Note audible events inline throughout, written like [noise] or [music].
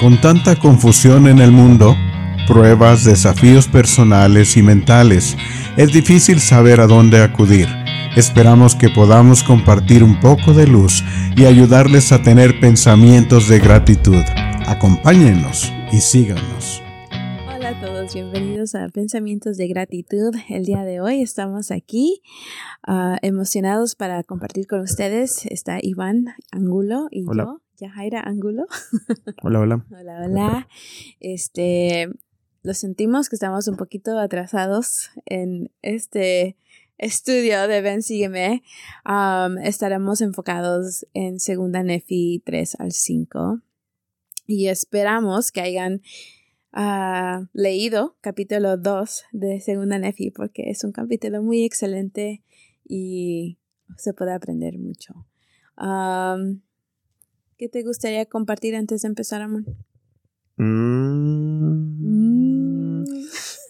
Con tanta confusión en el mundo, pruebas, desafíos personales y mentales, es difícil saber a dónde acudir. Esperamos que podamos compartir un poco de luz y ayudarles a tener pensamientos de gratitud. Acompáñenos y síganos. Hola a todos, bienvenidos a Pensamientos de Gratitud. El día de hoy estamos aquí ah, emocionados para compartir con ustedes. Está Iván Angulo y Hola. yo, Yajaira Angulo. [laughs] Hola, hola. Hola, hola. Este, lo sentimos que estamos un poquito atrasados en este estudio de Ven Sígueme. Um, estaremos enfocados en Segunda Nefi 3 al 5 y esperamos que hayan ah, leído capítulo 2 de Segunda Nefi porque es un capítulo muy excelente y se puede aprender mucho. Um, ¿Qué te gustaría compartir antes de empezar, Amon? Mm,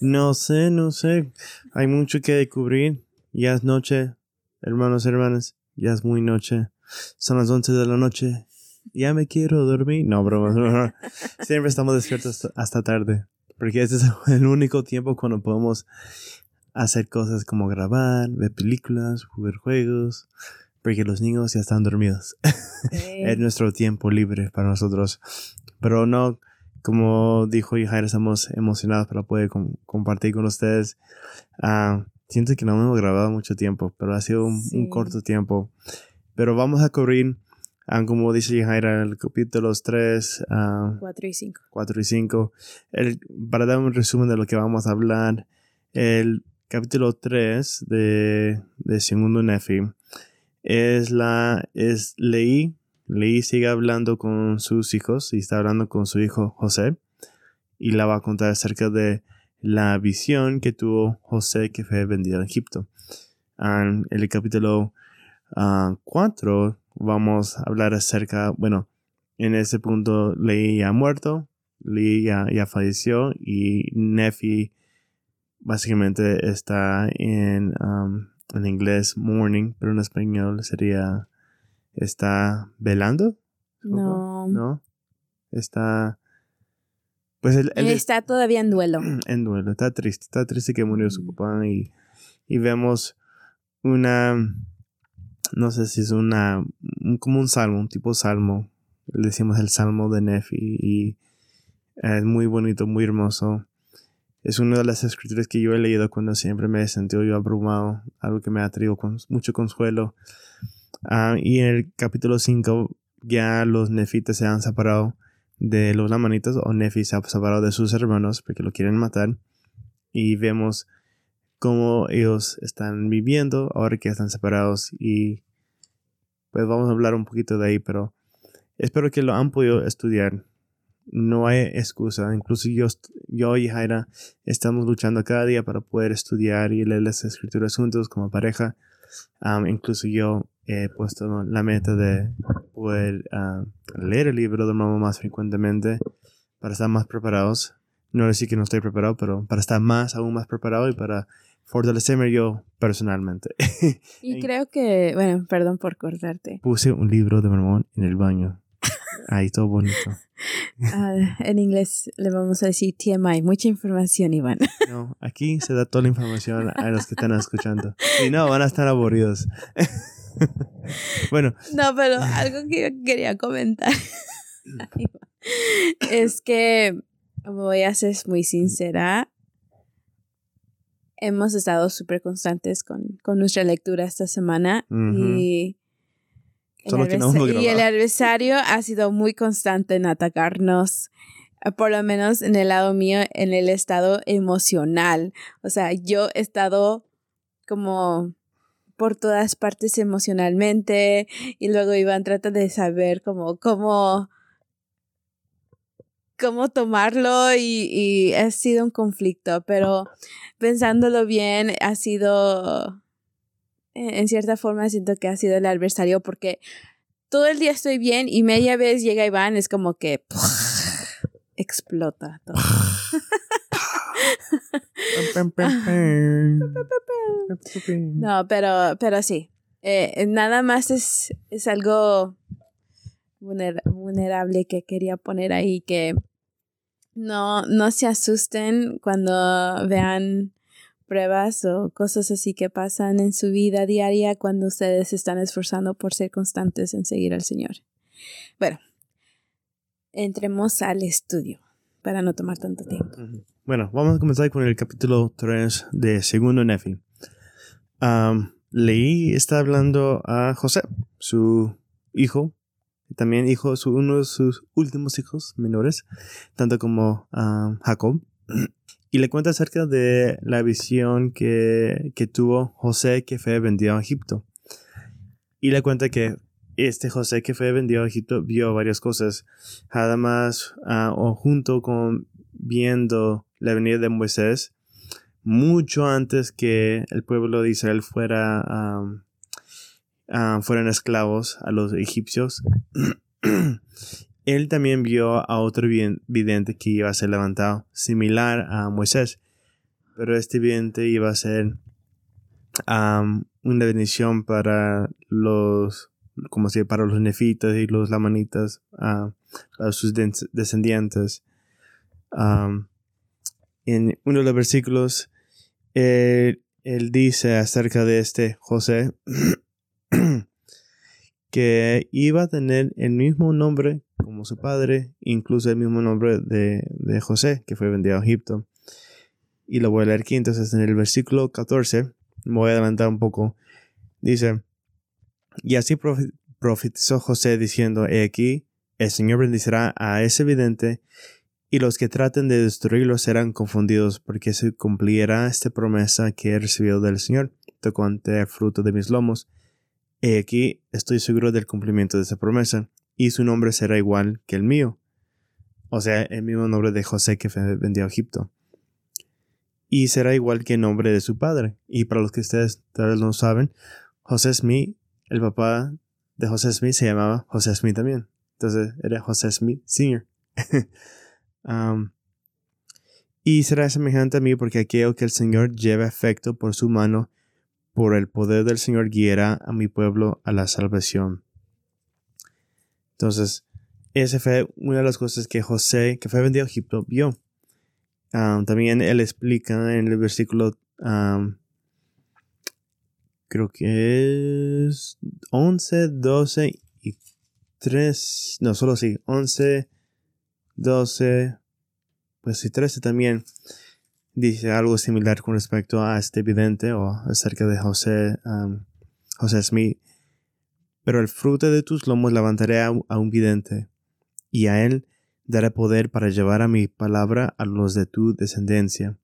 No sé, no sé. Hay mucho que descubrir. Ya es noche, hermanos, hermanas. Ya es muy noche. Son las 11 de la noche. Ya me quiero dormir. No, broma. broma. Siempre estamos despiertos hasta- hasta tarde. Porque este es el único tiempo cuando podemos hacer cosas como grabar, ver películas, jugar juegos. Porque los niños ya están dormidos. [laughs] es nuestro tiempo libre para nosotros. Pero no, como dijo Jair, estamos emocionados para poder com- compartir con ustedes. Ah, siento que no hemos grabado mucho tiempo, pero ha sido un, un Sí. corto tiempo. Pero vamos a cubrir, ah, como dice Jaira, el capítulos 3, 4 y 5. 4 y 5. El, para dar un resumen de lo que vamos a hablar, el capítulo 3 de, de Segundo Nefi es la es Leí. Leí sigue hablando con sus hijos y está hablando con su hijo José y la va a contar acerca de la visión que tuvo José que fue vendido a Egipto. En el capítulo 4 vamos a hablar acerca, bueno, en ese punto Leí ya ha muerto, Leí ya, falleció y Nefi básicamente está en, en inglés morning, pero en español sería está velando. No. ¿No? Está. Pues él, él Está todavía en duelo. [clears throat] en duelo, está triste, está triste que murió su Mm. papá y, y vemos una, no sé si es una, un- como un salmo, un tipo salmo, le decimos el salmo de Nefi y es muy bonito, muy hermoso. Es una de las escrituras que yo he leído cuando siempre me he sentido yo abrumado, algo que me ha traído mucho consuelo. Ah, y en el capítulo 5 ya los nefitas se han separado de los lamanitas o Nefi se ha separado de sus hermanos porque lo quieren matar y vemos cómo ellos están viviendo ahora que están separados y pues vamos a hablar un poquito de ahí pero espero que lo han podido estudiar no hay excusa incluso yo, yo y Jaira estamos luchando cada día para poder estudiar y leer las escrituras juntos como pareja incluso yo he puesto la meta de poder leer el libro de mamá más frecuentemente para estar más preparados. No decir que no estoy preparado, pero para estar más, aún más preparado y para fortalecerme yo personalmente. [laughs] Y creo que, bueno, perdón por cortarte. Puse un libro de Mormón en el baño. Ahí todo bonito. [laughs] Ah, en inglés le vamos a decir TMI, mucha información, Iván. [laughs] No, aquí se da toda la información a los que están escuchando. Y no, van a estar aburridos. [laughs] bueno, No, pero algo que yo quería comentar es que voy a ser muy sincera. Hemos estado súper constantes con, con nuestra lectura esta semana y, Solo que no hemos adversa- y el grabado. adversario ha sido muy constante en atacarnos, eh, por lo menos en el lado mío, en el estado emocional. O sea, yo he estado como por todas partes emocionalmente y luego Iván trata de saber cómo, cómo, cómo tomarlo y, y ha sido un conflicto, pero pensándolo bien ha sido, en en cierta forma siento que ha sido el adversario porque todo el día estoy bien y media vez llega Iván, es como que [laughs] explota todo. No, pero, pero sí. Eh, nada más es, es algo vulnerable que quería poner ahí, que no, no se asusten cuando vean pruebas o cosas así que pasan en su vida diaria cuando ustedes se están esforzando por ser constantes en seguir al Señor. Bueno, entremos al estudio para no tomar tanto tiempo. Bueno, vamos a comenzar con el capítulo 3 de Segundo Nefi. leí, está hablando a José, su hijo, también hijo, uno de sus últimos hijos menores, tanto como Jacob. Y le cuenta acerca de la visión que, que tuvo José que fue vendido a Egipto. Y le cuenta que este José que fue vendido a Egipto vio varias cosas. Además, ah, o junto con viendo la venida de Moisés, mucho antes que el pueblo de Israel fuera, uh, fueran esclavos a los egipcios, [clears throat] él también vio a otro vidente que iba a ser levantado, similar a Moisés, pero este vidente iba a ser una bendición para los si para los nefitas y los lamanitas, para sus descendientes. en uno de los versículos, él, dice acerca de este José [clears throat] que iba a tener el mismo nombre como su padre, incluso el mismo nombre de, de José, que fue vendido a Egipto. Y lo voy a leer aquí, entonces en el versículo 14, me voy a adelantar un poco, dice, y así profetizó José diciendo, he aquí, el Señor bendicirá a ese vidente, y los que traten de destruirlo serán confundidos, porque se cumplirá esta promesa que he recibido del Señor, tocante el fruto de mis lomos. He aquí, estoy seguro del cumplimiento de esa promesa, y su nombre será igual que el mío. O sea, el mismo nombre de José que vendió a Egipto. Y será igual que el nombre de su padre. Y para los que ustedes tal vez no saben, José Smith el papá de José Smith se llamaba José Smith también. Entonces era José Smith Sr. [laughs] Y será semejante a mí porque aquello que el Señor lleva efecto por su mano, por el poder del Señor guiará a mi pueblo a la salvación. Entonces, esa fue una de las cosas que José, que fue vendido a Egipto, vio. Um, también él explica en el versículo um, creo que es 11, 12 y 3, no, solo sí, 11, 12, pues sí, 13 también dice algo similar con respecto a este vidente o acerca de José, José Smith. Pero el fruto de tus lomos levantaré a, un vidente, y a él daré poder para llevar a mi palabra a los de tu descendencia.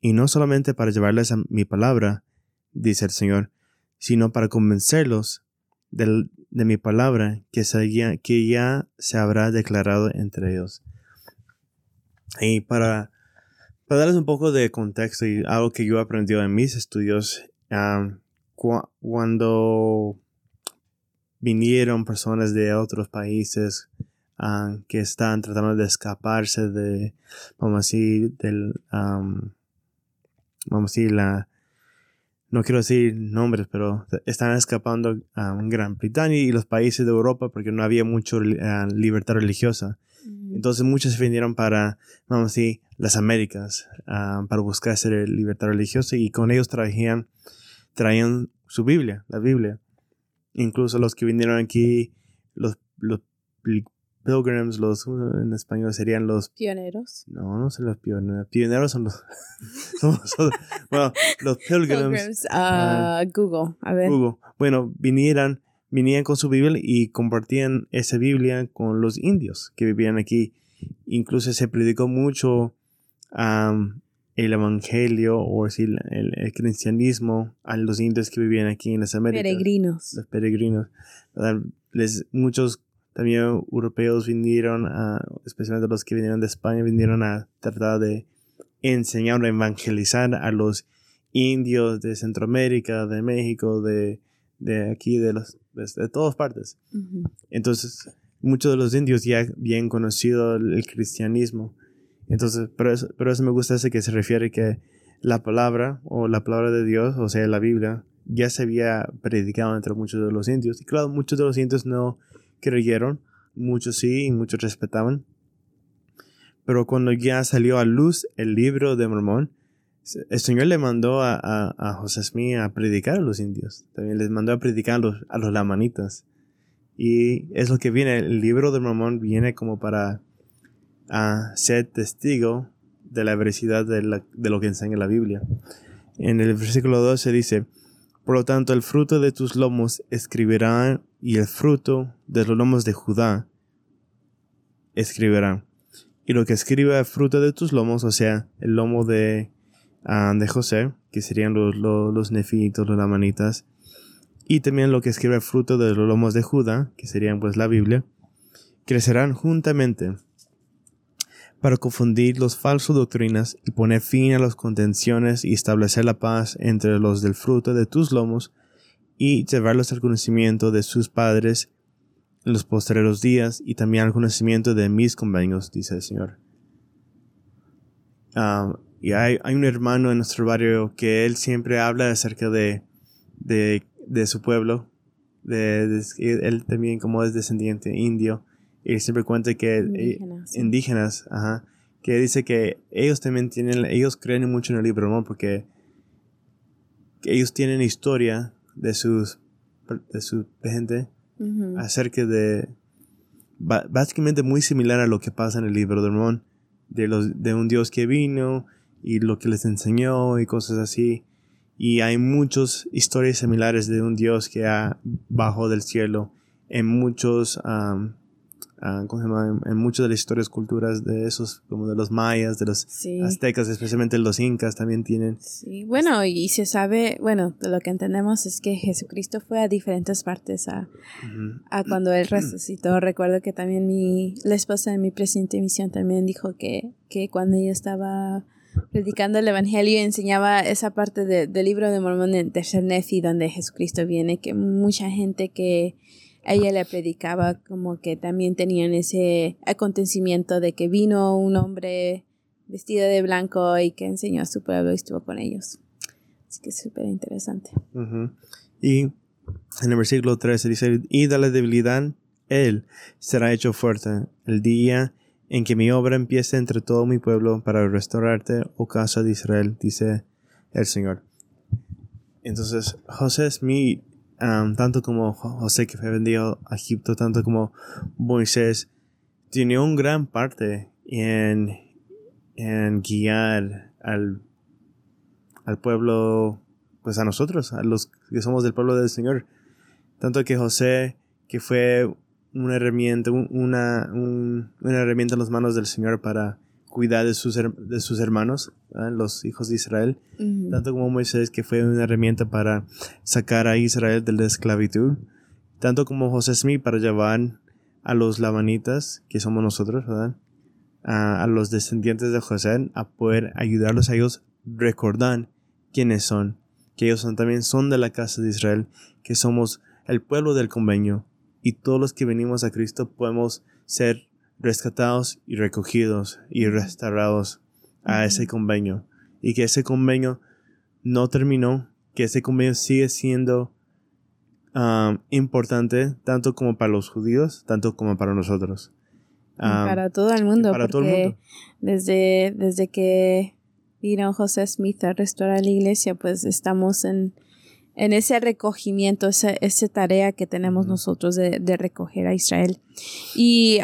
Y no solamente para llevarles a mi palabra, dice el Señor, sino para convencerlos de, mi palabra que ya se habrá declarado entre ellos. Y para, para darles un poco de contexto y algo que yo he aprendido en mis estudios, cuando vinieron personas de otros países que están tratando de escaparse de, vamos a decir, del, vamos a decir, la, no quiero decir nombres, pero están escapando a Gran Bretaña y los países de Europa porque no había mucha eh, libertad religiosa. Entonces muchos se vinieron para, vamos a decir, las Américas, ah, para buscar esa libertad religiosa y con ellos traían, traían su Biblia, la Biblia. Incluso los que vinieron aquí, los, los pilgrims, los en español serían los pioneros. No, no son los pioneros. Pioneros son los. [laughs] bueno, los [laughs] pilgrims. Ah, Google, a ver. Google. Bueno, vinieran, vinían con su Biblia y compartían esa Biblia con los indios que vivían aquí. Incluso se predicó mucho el evangelio o decir, el, cristianismo a los indios que vivían aquí en las Américas. Peregrinos. Los peregrinos. Les, muchos también europeos vinieron, a, especialmente los que vinieron de España, vinieron a tratar de enseñar o evangelizar a los indios de Centroamérica, de México, de, de aquí, de, los, de, todas partes. Entonces, muchos de los indios ya habían conocido el, cristianismo. Entonces, pero eso, pero eso me gusta ese que se refiere que la palabra o la palabra de Dios, o sea, la Biblia, ya se había predicado entre muchos de los indios. Y claro, muchos de los indios no creyeron, muchos sí y muchos respetaban. Pero cuando ya salió a luz el libro de Mormón, el Señor le mandó a, a, José Smith a predicar a los indios. También les mandó a predicar a los, a los lamanitas. Y es lo que viene. El libro de Mormón viene como para a ser testigo de la veracidad de, lo que enseña la Biblia. En el versículo 12 dice, por lo tanto el fruto de tus lomos escribirá y el fruto de los lomos de Judá escribirá. Y lo que escriba el fruto de tus lomos, o sea, el lomo de, ah, de José, que serían los, los, nefitos, los lamanitas, y también lo que escribe el fruto de los lomos de Judá, que serían pues la Biblia, crecerán juntamente para confundir los falsos doctrinas y poner fin a las contenciones y establecer la paz entre los del fruto de tus lomos y llevarlos al conocimiento de sus padres en los postreros días y también al conocimiento de mis convenios, dice el Señor. Ah, y hay, un hermano en nuestro barrio que él siempre habla acerca de, de, su pueblo, de, él también como es descendiente indio, y siempre cuenta que eh, indígenas, ajá, que dice que ellos también tienen, ellos creen mucho en el libro, ¿no? Porque ellos tienen historia de sus, de su gente acerca de, básicamente muy similar a lo que pasa en el libro de Mormón, de, los, de un Dios que vino y lo que les enseñó y cosas así. Y hay muchas historias similares de un Dios que ha bajado del cielo en muchos Ah, en, muchas de las historias culturas de esos, como de los mayas, de los aztecas, especialmente los incas también tienen. Sí, bueno, y se sabe, bueno, lo que entendemos es que Jesucristo fue a diferentes partes a, a cuando él resucitó. Recuerdo que también mi, la esposa de mi presidente de misión también dijo que, que cuando ella estaba predicando el Evangelio enseñaba esa parte del libro de Mormón en Tercer Nefi donde Jesucristo viene, que mucha gente que ella le predicaba como que también tenían ese acontecimiento de que vino un hombre vestido de blanco y que enseñó a su pueblo y estuvo con ellos. Así que es súper interesante. Y en el versículo 13 dice, y de la debilidad, Él será hecho fuerte el día en que mi obra empiece entre todo mi pueblo para restaurarte, oh casa de Israel, dice el Señor. Entonces, José es mi tanto como José que fue vendido a Egipto, tanto como Moisés, tiene un gran parte en, en guiar al, al pueblo, pues a nosotros, a los que somos del pueblo del Señor. Tanto que José, que fue una herramienta, una, una herramienta en las manos del Señor para cuidar de sus, de sus hermanos, los hijos de Israel, tanto como Moisés, que fue una herramienta para sacar a Israel de la esclavitud, tanto como José Smith para llevar a los lamanitas, que somos nosotros, A, los descendientes de José, a poder ayudarlos a ellos recordar quiénes son, que ellos son, también son de la casa de Israel, que somos el pueblo del convenio, y todos los que venimos a Cristo podemos ser rescatados y recogidos y restaurados a ese convenio. Y que ese convenio no terminó, que ese convenio sigue siendo um, importante tanto como para los judíos, tanto como para nosotros. Um, para todo el mundo, para todo el mundo. Desde, desde que vino José Smith a restaurar la iglesia, pues estamos en, en ese recogimiento, esa, esa tarea que tenemos nosotros de, de, recoger a Israel. Y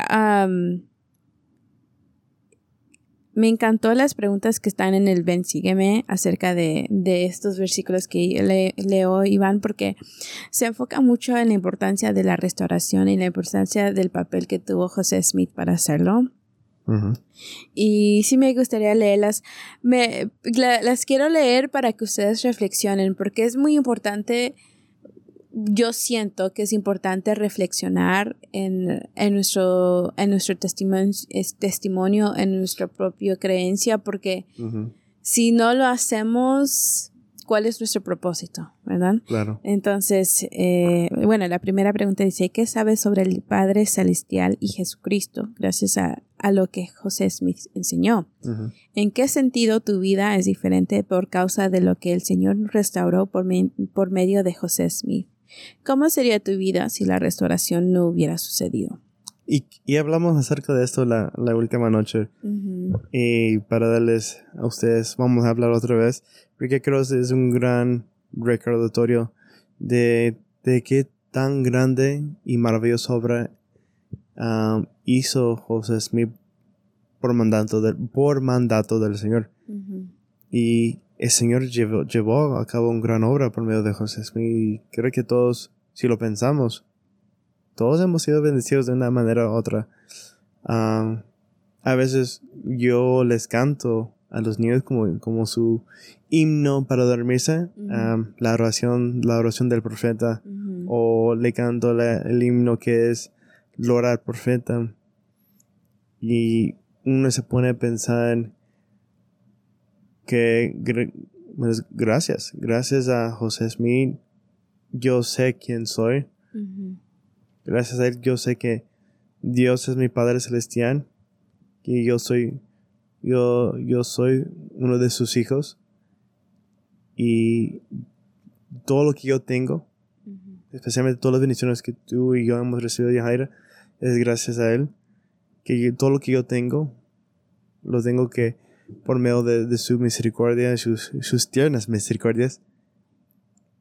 me encantó las preguntas que están en el Ven Sígueme acerca de, de estos versículos que le, leo Iván porque se enfoca mucho en la importancia de la restauración y la importancia del papel que tuvo José Smith para hacerlo. Y sí me gustaría leerlas. Me, las quiero leer para que ustedes reflexionen, porque es muy importante. Yo siento que es importante reflexionar en, en nuestro, en nuestro testimonio, testimonio, en nuestra propia creencia, porque si no lo hacemos, cuál es nuestro propósito, ¿verdad? Claro. Entonces, eh, bueno, la primera pregunta dice, ¿qué sabes sobre el Padre Celestial y Jesucristo gracias a, lo que José Smith enseñó? ¿En qué sentido tu vida es diferente por causa de lo que el Señor restauró por, por medio de José Smith? ¿Cómo sería tu vida si la restauración no hubiera sucedido? Y, y hablamos acerca de esto la, la última noche. Ujú. Y para darles a ustedes, vamos a hablar otra vez, porque creo que es un gran recordatorio de, de qué tan grande y maravillosa obra um, hizo José Smith por mandato, del, por mandato del Señor. Y el Señor llevó, llevó a cabo una gran obra por medio de José Smith. Y creo que todos, si lo pensamos, todos hemos sido bendecidos de una manera u otra. Ah, a veces yo les canto a los niños como, como su himno para dormirse, ah, la oración, la oración del profeta, o le canto la- el himno que es Lora al profeta. Y uno se pone a pensar que pues, gracias, gracias a José Smith, yo sé quién soy. Gracias a él yo sé que Dios es mi Padre celestial y yo soy yo yo soy uno de sus hijos y todo lo que yo tengo, especialmente todas las bendiciones que tú y yo hemos recibido de Jaira, es gracias a él que todo lo que yo tengo lo tengo que por medio de, su misericordia, sus, sus tiernas misericordias,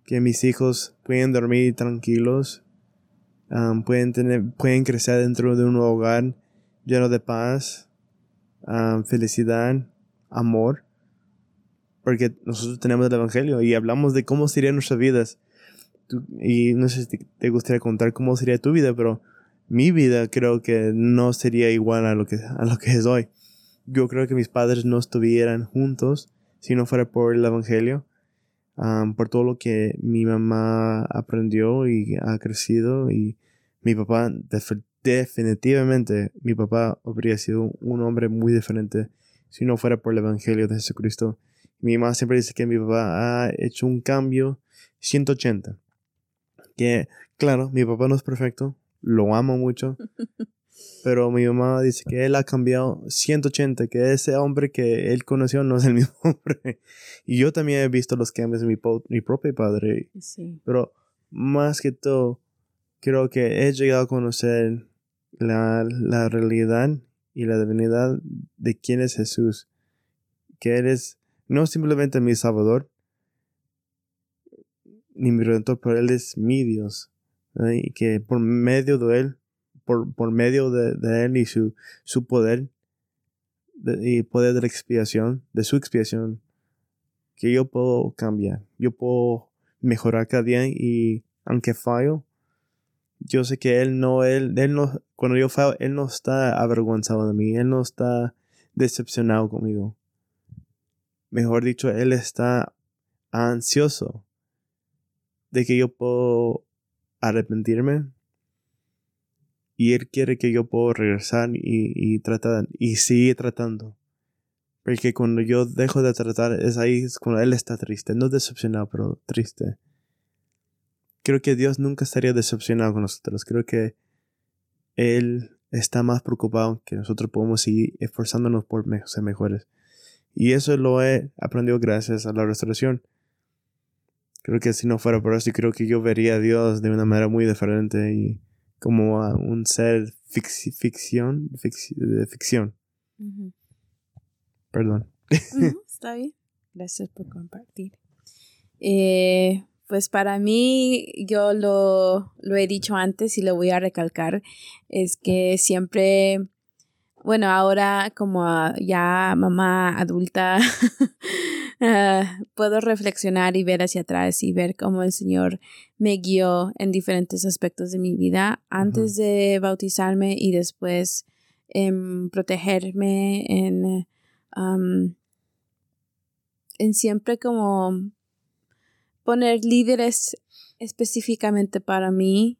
que mis hijos pueden dormir tranquilos, pueden, tener, pueden crecer dentro de un hogar lleno de paz, felicidad, amor, porque nosotros tenemos el Evangelio y hablamos de cómo serían nuestras vidas. Y no sé si te, te gustaría contar cómo sería tu vida, pero mi vida creo que no sería igual a lo que, a lo que es hoy. Yo creo que mis padres no estuvieran juntos si no fuera por el Evangelio um, por todo lo que mi mamá aprendió y ha crecido y mi papá def- definitivamente mi papá habría sido un hombre muy diferente si no fuera por el evangelio de Jesucristo mi mamá siempre dice que mi papá ha hecho un cambio 180 que claro mi papá no es perfecto lo amo mucho [laughs] pero mi mamá dice que él ha cambiado 180, que ese hombre que él conoció no es el [laughs] mismo hombre. Y yo también he visto los cambios de mi, propio padre. Sí. Pero más que todo, creo que he llegado a conocer la, la realidad y la divinidad de quién es Jesús. Que Él es no simplemente mi Salvador, ni mi Redentor, pero Él es mi Dios. Que por medio de Él, por, por medio de, Él y su, su poder, de- y poder de la expiación, de su expiación, que yo puedo cambiar, yo puedo mejorar cada día y aunque fallo, yo sé que Él no, Él, él no, cuando yo fallo, Él no está avergonzado de mí, Él no está decepcionado conmigo. Mejor dicho, Él está ansioso de que yo puedo arrepentirme y Él quiere que yo pueda regresar y, y tratar y sigue tratando. Porque cuando yo dejo de tratar es ahí cuando Él está triste, no decepcionado, pero triste. Creo que Dios nunca estaría decepcionado con nosotros. Creo que Él está más preocupado que nosotros podemos seguir esforzándonos por ser mejores. Y eso lo he aprendido gracias a la restauración. Creo que si no fuera por eso, creo que yo vería a Dios de una manera muy diferente y como a un ser fic- ficción, fic- de ficción. Perdón. Ujú, [laughs] Está bien. Gracias por compartir. Eh, pues para mí, yo lo, lo he dicho antes y lo voy a recalcar, es que siempre, bueno, ahora como ya mamá adulta, [laughs] ah, puedo reflexionar y ver hacia atrás y ver cómo el Señor me guió en diferentes aspectos de mi vida antes de bautizarme y después en protegerme, en en siempre como poner líderes específicamente para mí.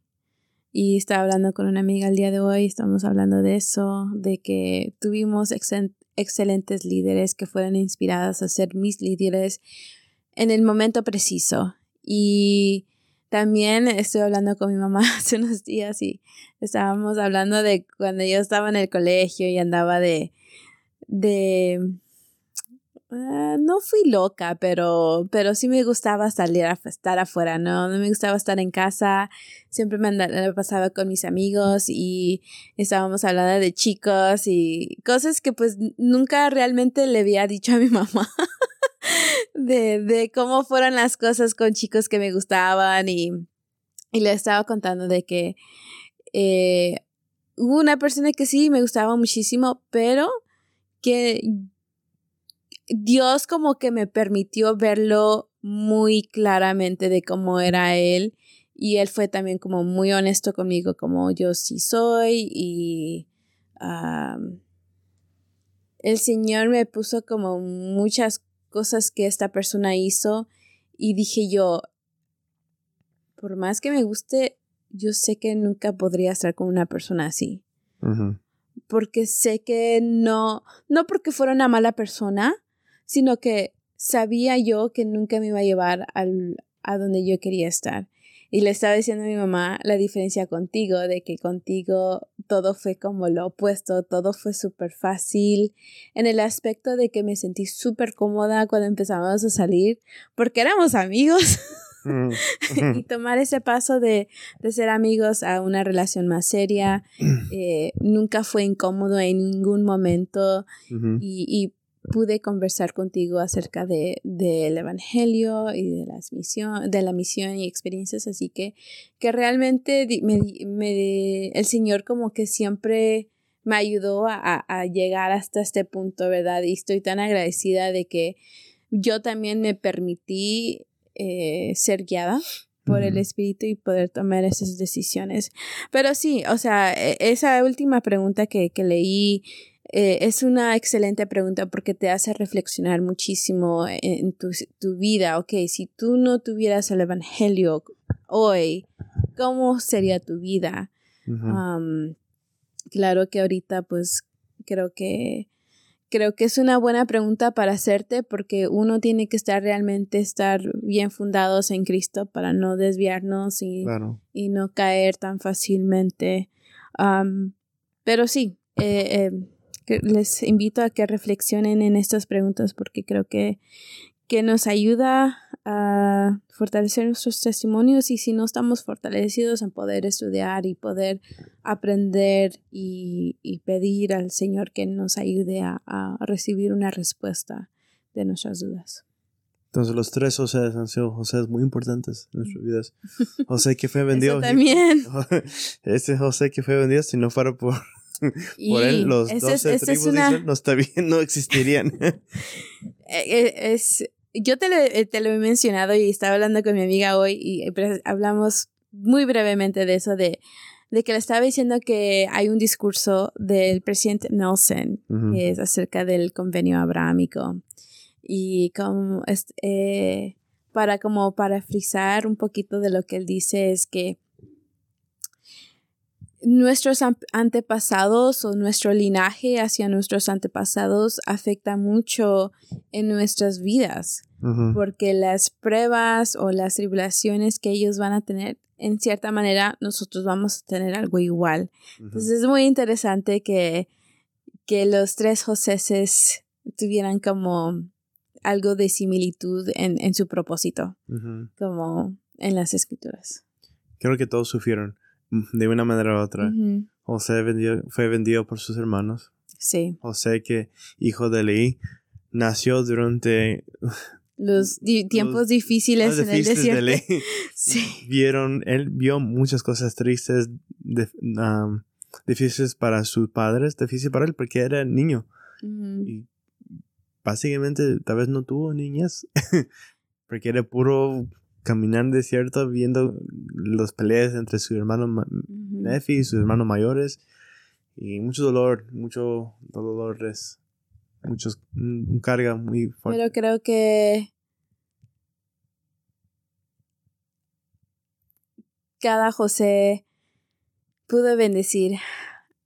Y estaba hablando con una amiga el día de hoy, estamos hablando de eso, de que tuvimos excelentes líderes que fueron inspiradas a ser mis líderes en el momento preciso. Y también estoy hablando con mi mamá [laughs] hace unos días y estábamos hablando de cuando yo estaba en el colegio y andaba de, de ah, no fui loca, pero, pero sí me gustaba salir a estar afuera, ¿no? No me gustaba estar en casa, siempre me, me pasaba con mis amigos y estábamos hablando de chicos y cosas que pues nunca realmente le había dicho a mi [laughs] mamá. de, de cómo fueron las cosas con chicos que me gustaban y, y le estaba contando de que eh, hubo una persona que sí me gustaba muchísimo, pero que Dios como que me permitió verlo muy claramente de cómo era él y él fue también como muy honesto conmigo como yo sí soy y el Señor me puso como muchas cosas que esta persona hizo y dije yo, por más que me guste, yo sé que nunca podría estar con una persona así porque sé que no, no porque fuera una mala persona, sino que sabía yo que nunca me iba a llevar al, a donde yo quería estar. Y le estaba diciendo a mi mamá la diferencia contigo, de que contigo todo fue como lo opuesto, todo fue súper fácil, en el aspecto de que me sentí súper cómoda cuando empezamos a salir, porque éramos amigos. [laughs] Mm, y tomar ese paso de, ser amigos a una relación más seria [clears throat] eh, nunca fue incómodo en ningún momento y, pude conversar contigo acerca del evangelio y de las misión, de la misión y experiencias así que que realmente me, el Señor como que siempre me ayudó a, a llegar hasta este punto, ¿verdad? Y estoy tan agradecida de que yo también me permití eh, ser guiada por el espíritu y poder tomar esas decisiones. Pero sí, o sea, e, esa última pregunta que, que leí eh, es una excelente pregunta porque te hace reflexionar muchísimo en tu, tu, vida. Ok, si tú no tuvieras el Evangelio hoy, ¿cómo sería tu vida? claro que ahorita pues creo que creo que es una buena pregunta para hacerte porque uno tiene que estar realmente estar bien fundados en Cristo para no desviarnos y, y no caer tan fácilmente. pero sí, eh, eh, les invito a que reflexionen en estas preguntas porque creo que, que nos ayuda a fortalecer nuestros testimonios y si no estamos fortalecidos en poder estudiar y poder aprender y, pedir al Señor que nos ayude a, recibir una respuesta de nuestras dudas. Entonces los tres José han sido José muy importantes en nuestras vidas. [laughs] José que fue vendido. también. [laughs] Ese José que fue vendido si no fuera por, [laughs] por él, los doce tribus no, está bien, no existirían. E, [laughs] e, es, yo te lo, eh, te lo he mencionado y estaba hablando con mi amiga hoy y eh, hablamos muy brevemente de eso, de, de que le estaba diciendo que hay un discurso del presidente Nelson que es acerca del convenio abrahámico y como eh, para como para frisar un poquito de lo que él dice es que nuestros antepasados o nuestro linaje hacia nuestros antepasados afecta mucho en nuestras vidas, porque las pruebas o las tribulaciones que ellos van a tener, en cierta manera, nosotros vamos a tener algo igual. Entonces es muy interesante que, que los tres Joseses tuvieran como algo de similitud en, en su propósito, como en las escrituras. Creo que todos sufrieron de una manera u otra. José fue vendido por sus hermanos. Sí. José, que hijo de Leí, nació durante [laughs] los tiempos difíciles en el desierto. De [laughs] sí. Vieron, él vio muchas cosas tristes, difíciles para sus padres, difíciles para él porque era niño. Y básicamente tal vez no tuvo niñas, [laughs] porque era puro caminar en desierto viendo las peleas entre su hermano Nefi y sus hermanos mayores y mucho dolor, mucho dolores, muchos un carga muy fuerte. Pero creo que cada José pudo bendecir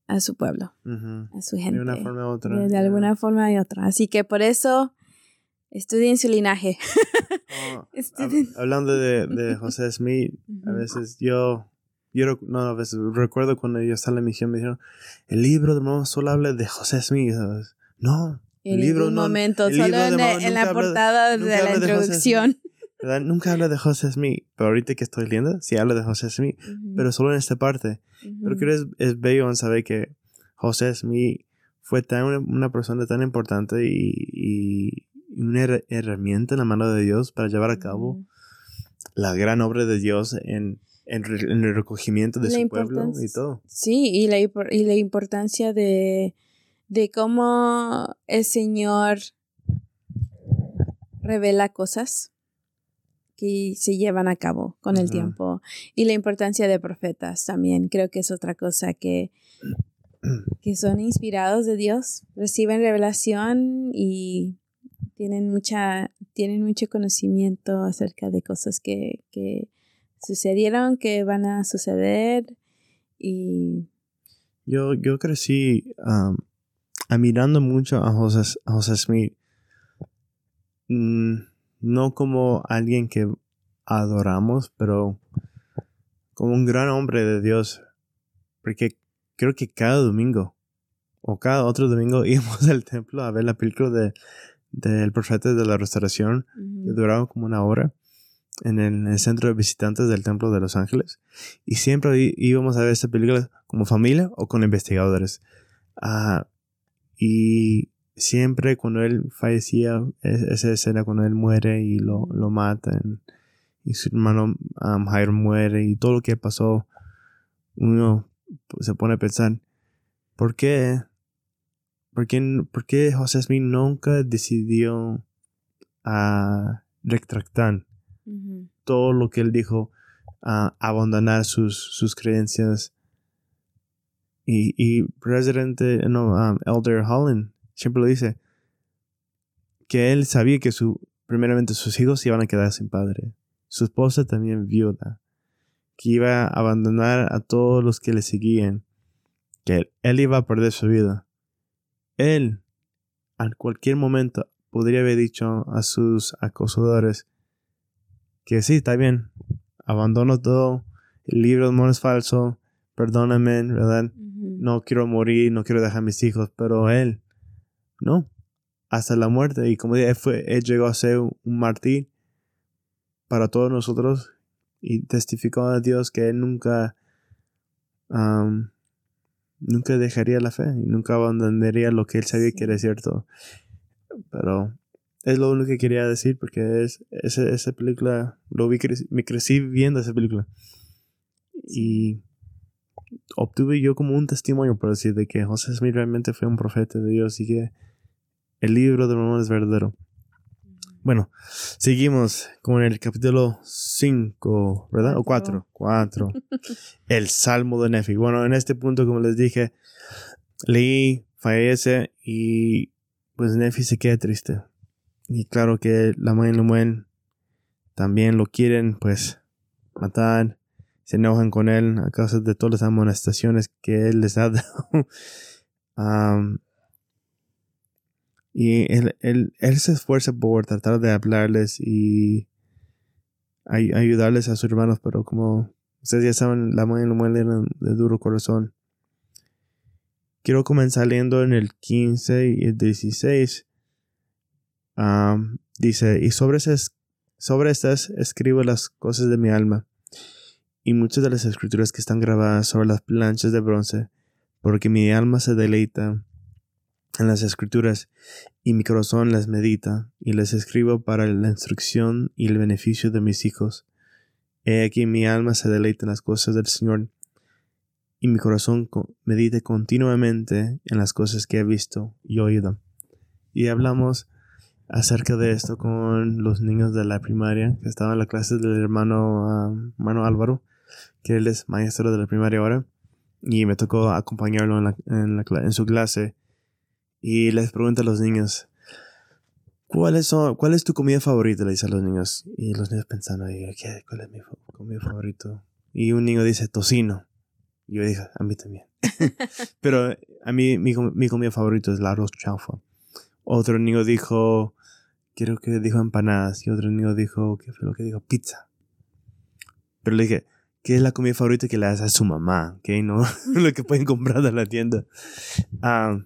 a su pueblo, a su gente. De una forma u otra. De, alguna forma y otra. Así que por eso estudien su linaje. [laughs] Oh, [laughs] hablando de, de, José Smith, a veces yo, yo no, a veces recuerdo cuando yo estaba en la misión, me dijeron, el libro de mamá solo habla de José Smith. No, En libro ningún no- momento, el solo libro de en, Mormon en la habla de- portada de, la de introducción. [laughs] ¿verdad? Nunca habla de José Smith, pero ahorita que estoy leyendo, sí habla de José Smith, Ujú, pero solo en esta parte. Pero ujú. creo que es, es bello en saber que José Smith fue tan una, una persona tan importante y, y una her- herramienta en la mano de Dios para llevar a cabo la gran obra de Dios en, en, re- en el recogimiento de La su pueblo y todo. Sí, y la, y la importancia de, de cómo el Señor revela cosas que se llevan a cabo con el tiempo. Y la importancia de profetas también. Creo que es otra cosa que, [clears throat] que son inspirados de Dios, reciben revelación y tienen mucha, tienen mucho conocimiento acerca de cosas que, que sucedieron, que van a suceder. Y Yo, yo crecí um, admirando mucho a José, a José Smith. Mm, no como alguien que adoramos, pero como un gran hombre de Dios. Porque creo que cada domingo o cada otro domingo [laughs] íbamos al templo a ver la película de del profeta de la restauración que ujú, duraba como una hora en el, en el centro de visitantes del Templo de Los Ángeles. Y siempre íbamos a ver esta película como familia o con investigadores. Ah, y siempre cuando él fallecía, es- esa escena cuando él muere y lo, lo matan, y su hermano um, Jairo muere y todo lo que pasó, uno se pone a pensar, ¿por qué? ¿Por qué, por qué José Smith nunca decidió a retractar todo lo que él dijo, a abandonar sus, sus creencias? Y, y presidente, no, um, Elder Holland siempre lo dice, que él sabía que su, primeramente sus hijos iban a quedar sin padre, su esposa también viuda, que iba a abandonar a todos los que le seguían, que él, él iba a perder su vida. Él, a cualquier momento, podría haber dicho a sus acosadores que sí, está bien, abandono todo, el libro de amor es falso, perdóname, ¿verdad? no quiero morir, no quiero dejar a mis hijos, pero él, no, hasta la muerte. Y como dije, él, fue, él llegó a ser un mártir para todos nosotros y testificó a Dios que él nunca, nunca dejaría la fe y nunca abandonaría lo que él sabía que era cierto. Pero es lo único que quería decir porque es, esa, esa película, lo vi, creci- me crecí viendo esa película. Y obtuve yo como un testimonio, por decir, de que José Smith realmente fue un profeta de Dios y que el libro de Mormón es verdadero. Bueno, seguimos con el capítulo 5, ¿verdad? O 4. Cuatro. 4. [laughs] el Salmo de Nefi. Bueno, en este punto, como les dije, leí, fallece y pues Nefi se queda triste. Y claro que la y Lemuel también lo quieren, pues, matar. Se enojan con él a causa de todas las amonestaciones que él les ha [laughs] dado. Am, y él, él, él se esfuerza por tratar de hablarles y ay- ayudarles a sus hermanos, pero como ustedes ya saben, la mãe y Lemuel eran de duro corazón. Quiero comenzar leyendo en el 15 y el 16. Am, dice, y sobre, esas, sobre estas escribo las cosas de mi alma, y muchas de las escrituras que están grabadas sobre las planchas de bronce, porque mi alma se deleita en las escrituras, y mi corazón las medita, y las escribo para la instrucción y el beneficio de mis hijos. He aquí mi alma se deleita en las cosas del Señor, y mi corazón co- medita continuamente en las cosas que he visto y oído. Y hablamos acerca de esto con los niños de la primaria, que estaban en la clase del hermano, ah, hermano Álvaro, que él es maestro de la primaria ahora, y me tocó acompañarlo en, la- en la en su clase, y les pregunta a los niños, ¿Cuáles son, ¿Cuál es tu comida favorita? Le dice a los niños. Y los niños pensando, ¿qué? ¿cuál es mi comida favorito? Y un niño dice, tocino. Y yo dije, a mí también. [laughs] Pero a mí, mi, mi comida favorita es el arroz chaufa. Otro niño dijo, creo que dijo empanadas. Y otro niño dijo, ¿qué fue lo que dijo? Pizza. Pero le dije, ¿qué es la comida favorita que le hace a su mamá? ¿Ok? No [laughs] lo que pueden comprar de la tienda. Ah,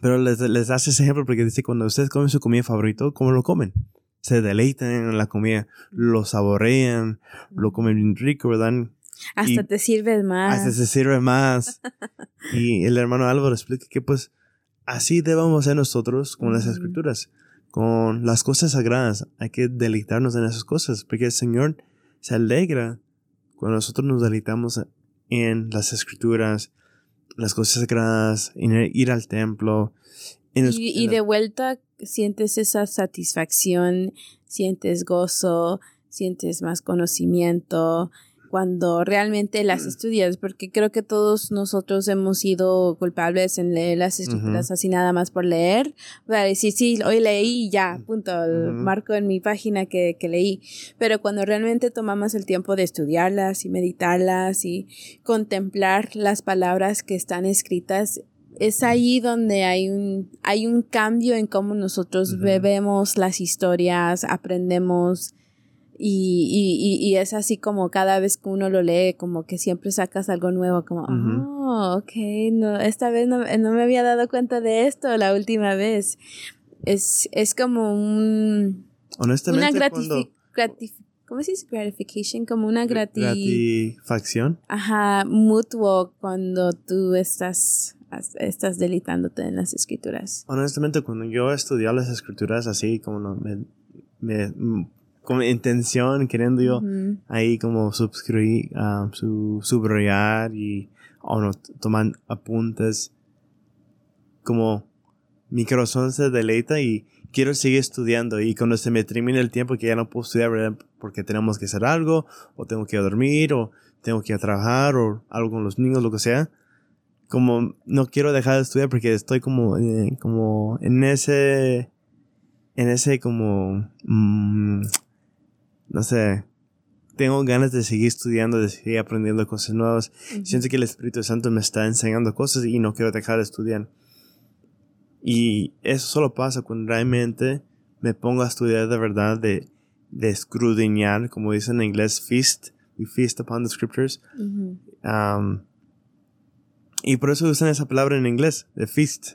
Pero les, les hace ese ejemplo porque dice, cuando ustedes comen su comida favorito, ¿cómo lo comen? Se deleitan en la comida, lo saborean, lo comen bien rico, ¿verdad? Hasta te sirves más. Hasta se sirve más. [laughs] y el hermano Álvaro explica que pues así debemos ser nosotros con las escrituras, con las cosas sagradas. Hay que deleitarnos en esas cosas, porque el Señor se alegra cuando nosotros nos deleitamos en las escrituras, las cosas sagradas, ir al templo. y, de vuelta sientes esa satisfacción, sientes gozo, sientes más conocimiento, cuando realmente las estudias, porque creo que todos nosotros hemos sido culpables en leer las escrituras así nada más por leer, para decir, sí, hoy leí y ya, punto, marco en mi página que, que leí, pero cuando realmente tomamos el tiempo de estudiarlas y meditarlas y contemplar las palabras que están escritas, es ahí donde hay un, hay un cambio en cómo nosotros bebemos las historias, aprendemos, y, y, y, es así como cada vez que uno lo lee, como que siempre sacas algo nuevo, como, oh, ok, no, esta vez no, no, me había dado cuenta de esto la última vez. Es, es como un... Honestamente, una gratificación. ¿Cómo se dice? Gratification, como una grati gratificación. Ajá, mutuo cuando tú estás, estás delitándote en las escrituras. Honestamente, cuando yo estudiaba las escrituras así, como no, me, me con intención, queriendo yo ahí como suscribir, uh, su, subrayar y o no, toman apuntes. Como mi corazón se deleita y quiero seguir estudiando. Y cuando se me termine el tiempo que ya no puedo estudiar porque tenemos que hacer algo, o tengo que dormir, o tengo que ir a trabajar, o algo con los niños, lo que sea. Como no quiero dejar de estudiar porque estoy como, eh, como en ese, en ese como, mm, no sé, tengo ganas de seguir estudiando, de seguir aprendiendo cosas nuevas. Siento que el Espíritu Santo me está enseñando cosas y no quiero dejar de estudiar. Y eso solo pasa cuando realmente me pongo a estudiar de verdad, de, de escudriñar, como dicen en inglés, feast. We feast upon the scriptures. Um, y por eso usan esa palabra en inglés, de feast,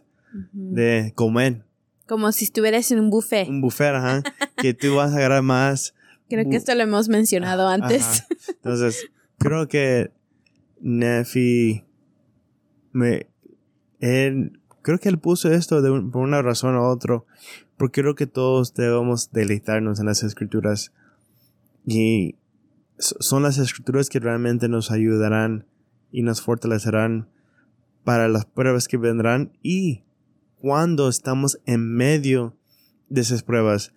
de comer. Como si estuvieras en un buffet. Un buffet, ajá. que tú vas a agarrar más Creo que esto lo hemos mencionado antes. [laughs] Entonces, creo que Nefi me él, creo que él puso esto de por una razón u otra, porque creo que todos debemos deleitarnos en las escrituras y son las escrituras que realmente nos ayudarán y nos fortalecerán para las pruebas que vendrán y cuando estamos en medio de esas pruebas.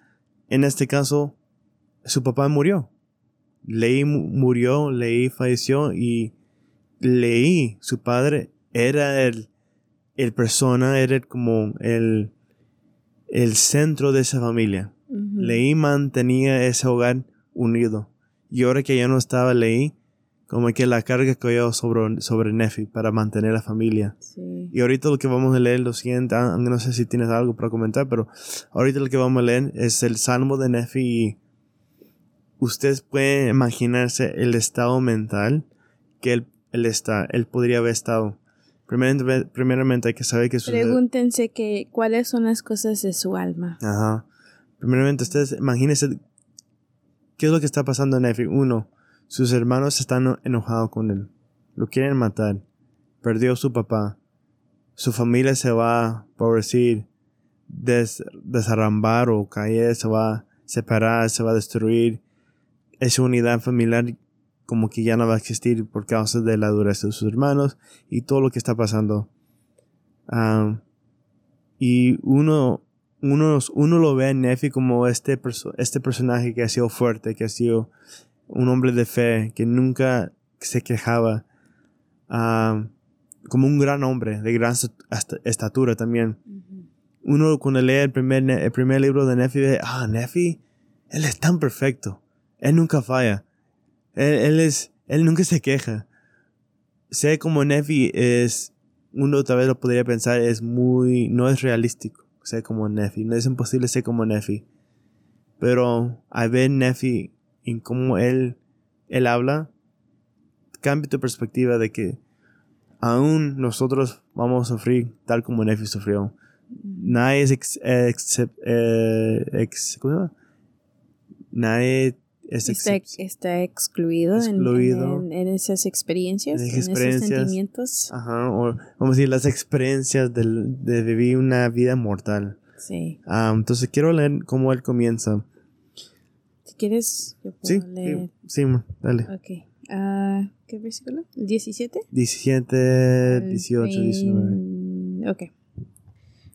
En este caso, su papá murió. Leí murió, Leí falleció y Leí, su padre, era el, el persona, era como el, el centro de esa familia. Leí mantenía ese hogar unido. Y ahora que ya no estaba Leí, como que la carga cayó sobre, sobre Nefi para mantener la familia. Y ahorita lo que vamos a leer, lo siguiente, ah, no sé si tienes algo para comentar, pero ahorita lo que vamos a leer es el Salmo de Nefi y ustedes pueden imaginarse el estado mental que él, él, está, él podría haber estado. Primeramente, primeramente hay que saber que Pregúntense que, cuáles son las cosas de su alma. Ajá. Primeramente, ustedes imagínense qué es lo que está pasando en Nefi. Uno, sus hermanos están enojados con él. Lo quieren matar. Perdió su papá. Su familia se va, por decir, des, desarrambar o caer, se va a separar, se va a destruir esa unidad familiar como que ya no va a existir por causa de la dureza de sus hermanos y todo lo que está pasando. y uno, uno, uno lo ve en Nefi como este, este personaje que ha sido fuerte, que ha sido un hombre de fe, que nunca se quejaba, como un gran hombre, de gran estatura también. Uno cuando lee el primer, el primer libro de Nefi ve, ah, Nefi, él es tan perfecto él nunca falla. Él, es, él nunca se queja. Sé como Nefi es, uno tal vez lo podría pensar, es muy, no es realístico sé como Nefi. No es imposible ser como Nefi. Pero al ver Nefi en cómo él, él habla, cambia tu perspectiva de que aún nosotros vamos a sufrir tal como Nefi sufrió. nadie es ex, ex, eh, ¿cómo se llama? Nadie es está, está excluido, excluido en, en, esas experiencias, en, en esos sentimientos. Ajá, o vamos a decir las experiencias del, de vivir una vida mortal. Sí. Ah, entonces quiero leer cómo él comienza. Si quieres, yo puedo Sí, leer. sí, dale. Ok. Ah, ¿Qué versículo? ¿El 17? 17, 18, 19. Mm, Ok.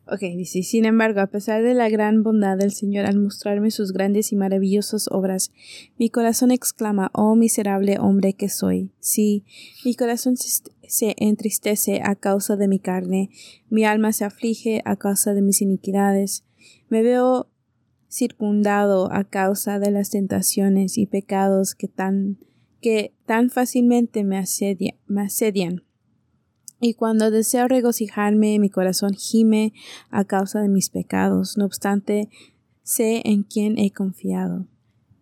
Ok, dice, sin embargo, a pesar de la gran bondad del Señor al mostrarme sus grandes y maravillosas obras, mi corazón exclama, oh miserable hombre que soy. Sí, mi corazón se entristece a causa de mi carne, mi alma se aflige a causa de mis iniquidades. Me veo circundado a causa de las tentaciones y pecados que tan, que tan fácilmente me asedian. Y cuando deseo regocijarme, mi corazón gime a causa de mis pecados. No obstante, sé en quién he confiado.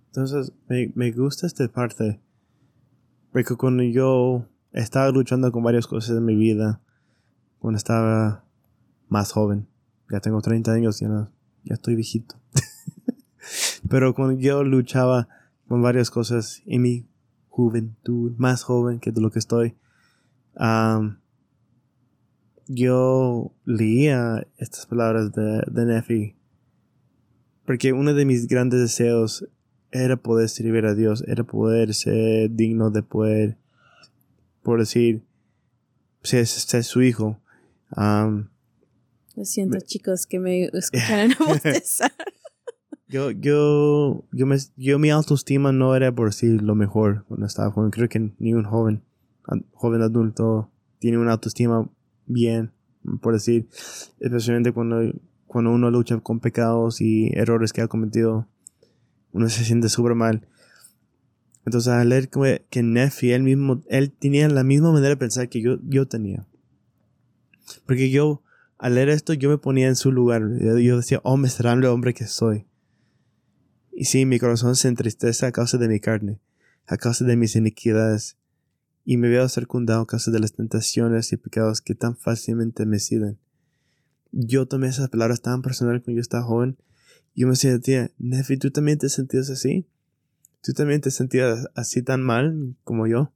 Entonces, me, me gusta esta parte. Porque cuando yo estaba luchando con varias cosas en mi vida, cuando estaba más joven, ya tengo 30 años, ya, ya estoy viejito. [laughs] Pero cuando yo luchaba con varias cosas en mi juventud, más joven que de lo que estoy, am, yo leía estas palabras de, de Nefi. Porque uno de mis grandes deseos era poder servir a Dios, era poder ser digno de poder, por decir, ser, ser su hijo. Am, Lo siento, Me- chicos, que me [laughs] escucharon a bostezar. [laughs] yo, yo, yo, me, yo, mi autoestima no era por decir lo mejor cuando estaba joven. Creo que ni un joven, joven adulto tiene una autoestima bien, por decir, especialmente cuando, cuando uno lucha con pecados y errores que ha cometido, uno se siente súper mal. Entonces, al leer que, que Nefi, él mismo, él tenía la misma manera de pensar que yo, yo tenía. Porque yo, al leer esto, yo me ponía en su lugar. Yo, decía, oh, miserable hombre que soy. Y sí, mi corazón se entristece a causa de mi carne, a causa de mis iniquidades. Y me veo circundado a causa de las tentaciones y pecados que tan fácilmente me siguen. Yo tomé esas palabras tan personales cuando yo estaba joven. Yo me decía, Nefi, ¿tú también te sentías así? ¿Tú también te sentías así tan mal como yo?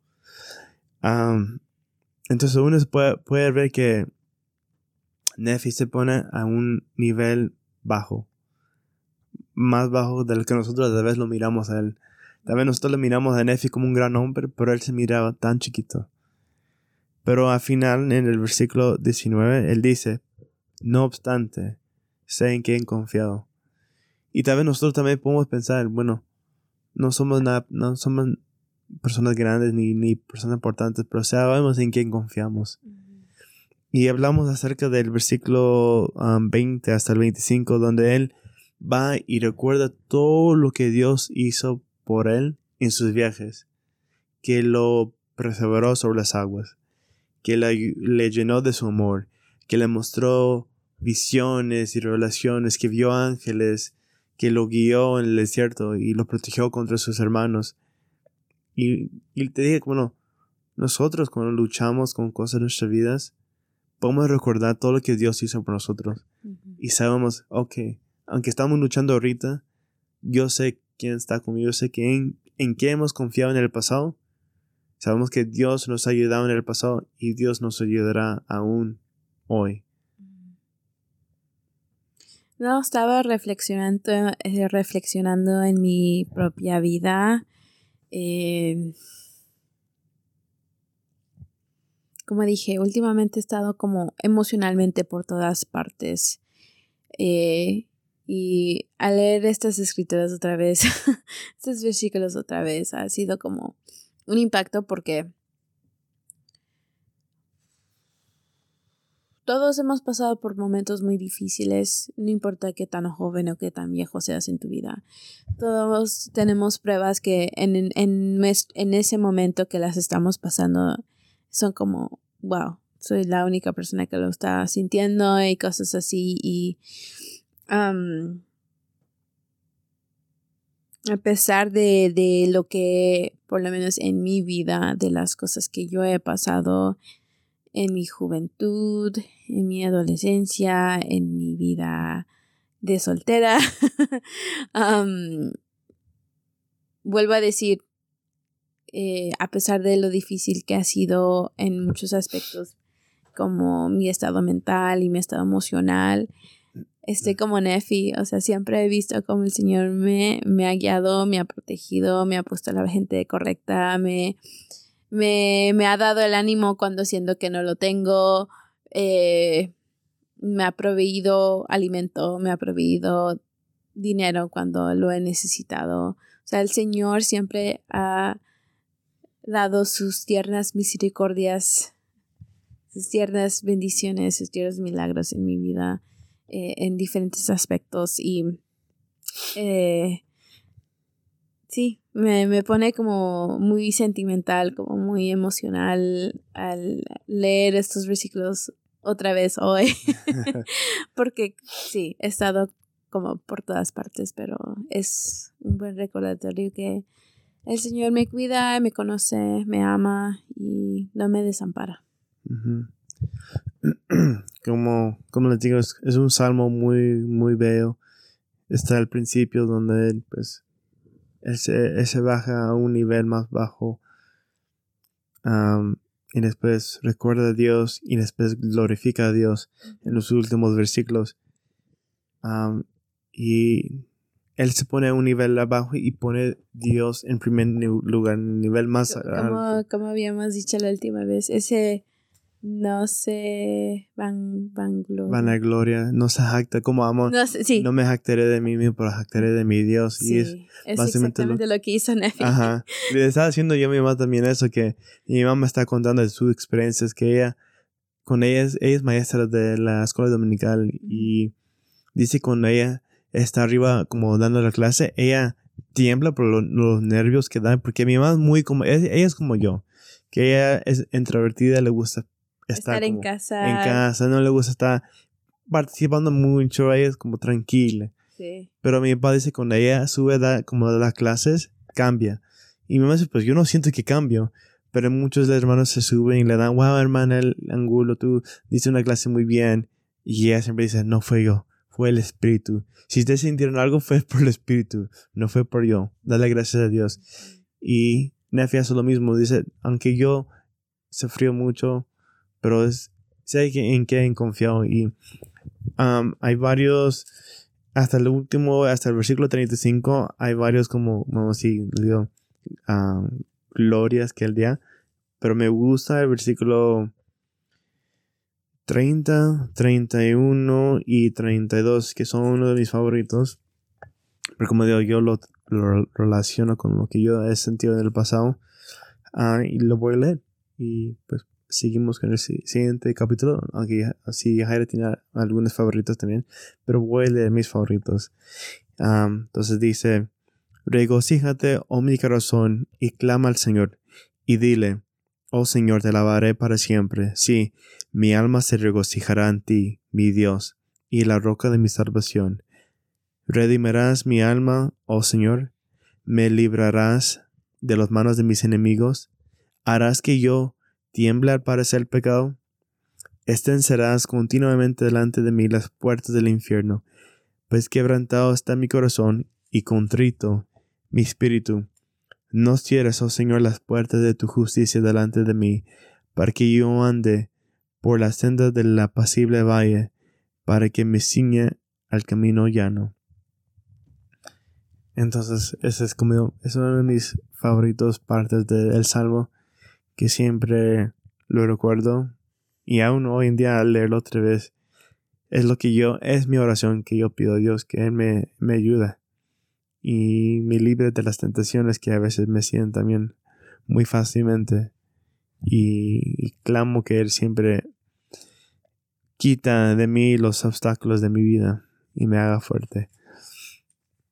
Entonces uno puede, puede ver que Nefi se pone a un nivel bajo. Más bajo del que nosotros a vez lo miramos a él. Tal vez nosotros le miramos a Nefi como un gran hombre, pero él se miraba tan chiquito. Pero al final, en el versículo 19, él dice, no obstante, sé en quién confiado. Y tal vez nosotros también podemos pensar, bueno, no somos nada, no somos personas grandes ni, ni personas importantes, pero sabemos en quién confiamos. Y hablamos acerca del versículo um, 20 hasta el 25, donde él va y recuerda todo lo que Dios hizo por él en sus viajes, que lo perseveró sobre las aguas, que le, le llenó de su amor, que le mostró visiones y revelaciones, que vio ángeles, que lo guió en el desierto y lo protegió contra sus hermanos. Y, y te dije, bueno, nosotros cuando luchamos con cosas en nuestras vidas, podemos recordar todo lo que Dios hizo por nosotros. Y sabemos, ok, aunque estamos luchando ahorita, yo sé quién está conmigo, sé que en, qué hemos confiado en el pasado. Sabemos que Dios nos ha ayudado en el pasado y Dios nos ayudará aún hoy. No, estaba reflexionando, eh, reflexionando en mi propia vida. eh, como dije, últimamente he estado como emocionalmente por todas partes. eh, y al leer estas escrituras otra vez, [laughs] estos versículos otra vez, ha sido como un impacto porque todos hemos pasado por momentos muy difíciles, no importa qué tan joven o qué tan viejo seas en tu vida. Todos tenemos pruebas que en, en, en, en ese momento que las estamos pasando son como, wow, soy la única persona que lo está sintiendo y cosas así. Y a pesar de, de lo que, por lo menos en mi vida, de las cosas que yo he pasado, en mi juventud, en mi adolescencia, en mi vida de soltera. [laughs] vuelvo a decir, eh, a pesar de lo difícil que ha sido en muchos aspectos, como mi estado mental y mi estado emocional, estoy como Nefi, o sea, siempre he visto como el Señor me, me ha guiado, me ha protegido, me ha puesto a la gente correcta, me, me, me ha dado el ánimo cuando siento que no lo tengo, eh, me ha proveído alimento, me ha proveído dinero cuando lo he necesitado. O sea, el Señor siempre ha dado sus tiernas misericordias, sus tiernas bendiciones, sus tiernos milagros en mi vida eh, en diferentes aspectos y eh, sí, me, me, pone como muy sentimental, como muy emocional al leer estos versículos otra vez hoy, [laughs] [laughs] porque sí, he estado como por todas partes, pero es un buen recordatorio que el Señor me cuida, me conoce, me ama y no me desampara. [clears throat] como, como les digo, es, un salmo muy, muy bello. Está al principio donde él, pues, él se, baja a un nivel más bajo. y después recuerda a Dios y después glorifica a Dios en los últimos versículos. y él se pone a un nivel abajo y pone Dios en primer lugar, en nivel más como, como habíamos dicho la última vez, ese no se van, van gloria. gloria, no se jacta como amo. No, no me jactaré de mí mismo, pero jactaré de mi Dios. y es, exactamente lo, que hizo Nefi. Ajá. Le estaba haciendo yo a mi mamá también eso, que mi mamá me está contando de sus experiencias, que ella, con ella, es, ella es maestra de la escuela dominical y dice cuando ella está arriba como dando la clase, ella tiembla por los nervios que da, porque mi mamá es muy como, ella es como yo, que ella es introvertida, le gusta estar, en casa. En casa, no le gusta estar participando mucho, ella es como tranquila. Sí. Pero mi papá dice cuando ella sube da, como de las clases, cambia. Y mi mamá dice, pues yo no siento que cambio. Pero muchos de los hermanos se suben y le dan, wow, hermana, el ángulo, tú dices una clase muy bien. Y ella siempre dice, no fue yo, fue el Espíritu. Si ustedes sintieron algo, fue por el Espíritu, no fue por yo. Dale gracias a Dios. Y Nefi hace lo mismo, dice, aunque yo sufrió mucho, pero es, sé en qué he confiado y um, hay varios, hasta el último, hasta el versículo 35, hay varios como, a decir, digo, um, glorias que el día, pero me gusta el versículo 30, 31 y 32, que son uno de mis favoritos. Pero como digo, yo lo, relaciono con lo que yo he sentido en el pasado. Uh, y lo voy a leer. Y pues seguimos con el siguiente capítulo, aunque así Jaira tiene algunos favoritos también, pero voy a leer mis favoritos. entonces dice, regocíjate, oh mi corazón, y clama al Señor, y dile, oh Señor, te alabaré para siempre. Sí, mi alma se regocijará en ti, mi Dios, y la roca de mi salvación. Redimirás mi alma, oh Señor, me librarás de las manos de mis enemigos, harás que yo tiembla al parecer el pecado, estencerás continuamente delante de mí las puertas del infierno, pues quebrantado está mi corazón y contrito mi espíritu. No cierres, oh Señor, las puertas de tu justicia delante de mí, para que yo ande por la senda del apacible valle, para que me ciñe al camino llano. Entonces, ese es como es una de mis favoritos partes del Salmo que siempre lo recuerdo. Y aún hoy en día al leerlo otra vez es lo que yo, es mi oración que yo pido a Dios que Él me, me ayude y me libre de las tentaciones que a veces me sienten también muy fácilmente. Y, y clamo que Él siempre quita de mí los obstáculos de mi vida y me haga fuerte.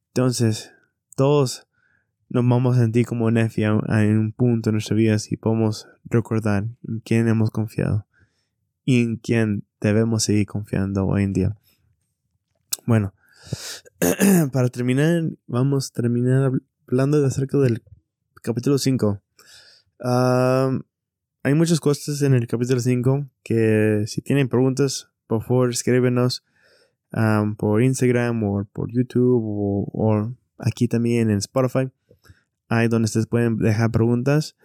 Entonces, todos nos vamos a sentir como Nefia en un punto en nuestra vida si podemos recordar en quién hemos confiado y en quién debemos seguir confiando hoy en día. Bueno, [clears throat] para terminar, vamos a terminar hablando de acerca del capítulo 5. hay muchas cosas en el capítulo 5 que si tienen preguntas, por favor escríbenos um, por Instagram o por YouTube o, aquí también en Spotify. Donde ustedes pueden dejar preguntas.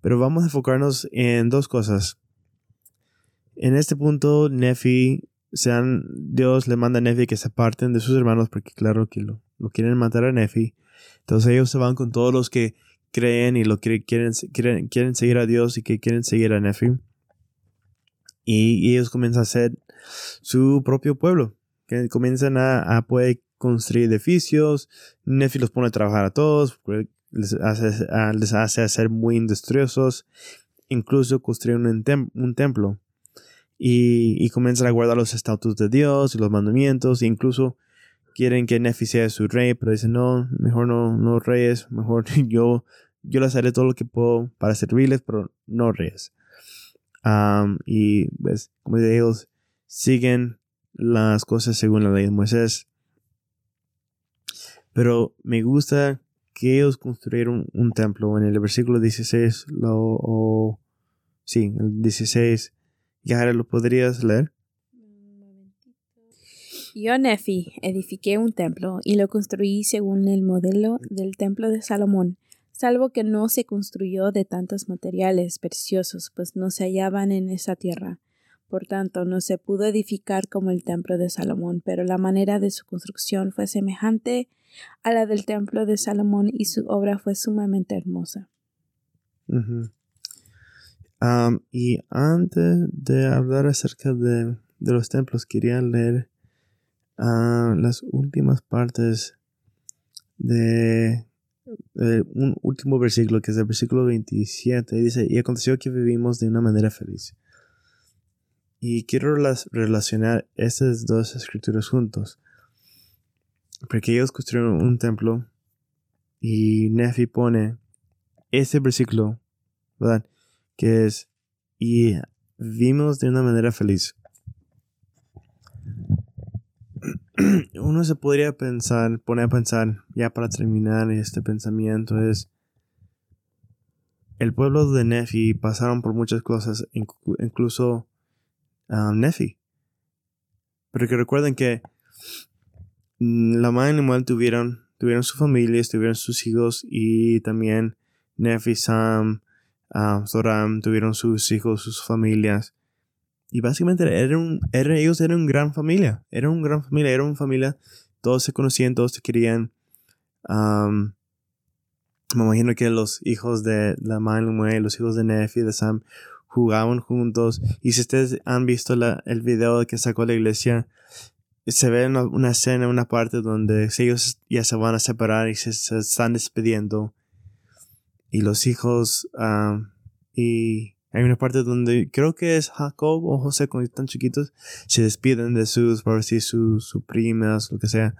Pero vamos a enfocarnos en dos cosas. En este punto, Nefi, sean, Dios le manda a Nefi que se aparten de sus hermanos porque claro que lo, lo quieren matar a Nefi. Entonces ellos se van con todos los que creen y lo quieren, quieren, quieren seguir a Dios y que quieren seguir a Nefi. Y, ellos comienzan a hacer su propio pueblo. Que comienzan a, poder construir edificios. Nefi los pone a trabajar a todos. Les hace, les hace ser muy industriosos. Incluso construyen un, templo. Y, comienzan a guardar los estatutos de Dios y los mandamientos. E incluso quieren que Nefi sea su rey, pero dicen, no, mejor no, no reyes, mejor [laughs] yo, yo les haré todo lo que puedo para servirles, pero no reyes. y pues, como ellos siguen las cosas según la ley de Moisés. Pero me gusta ellos construyeron un templo. En el versículo 16, lo, o, sí, el 16, ya lo podrías leer. Yo, Nefi, edifiqué un templo y lo construí según el modelo del templo de Salomón, salvo que no se construyó de tantos materiales preciosos, pues no se hallaban en esa tierra. Por tanto, no se pudo edificar como el templo de Salomón, pero la manera de su construcción fue semejante a la del templo de Salomón y su obra fue sumamente hermosa. y antes de hablar acerca de, de los templos, quería leer las últimas partes de, un último versículo, que es el versículo 27, dice, y aconteció que vivimos de una manera feliz. Y quiero relacionar estas dos escrituras juntos. Porque ellos construyeron un templo y Nefi pone ese versículo, ¿verdad? Que es, y vivimos de una manera feliz. [clears throat] uno se podría pensar, poner a pensar, ya para terminar este pensamiento, es el pueblo de Nefi pasaron por muchas cosas, incluso um, Nefi. Pero que recuerden que mm, la madre animal tuvieron, tuvieron su familia, tuvieron sus hijos y también Nefi, Sam, Zoram tuvieron sus hijos, sus familias. Y básicamente eran, ellos eran una gran familia. Eran una gran familia. Era una familia. Todos se conocían, todos se querían. me imagino que los hijos de la y los hijos de Nefi, de Sam, jugaban juntos. Y si ustedes han visto la, el video que sacó la iglesia, se ve una, escena, una parte donde ellos ya se van a separar y se, están despidiendo. Y los hijos y hay una parte donde creo que es Jacob o José cuando están chiquitos, se despiden de sus, por decir, sus, sus primas, lo que sea,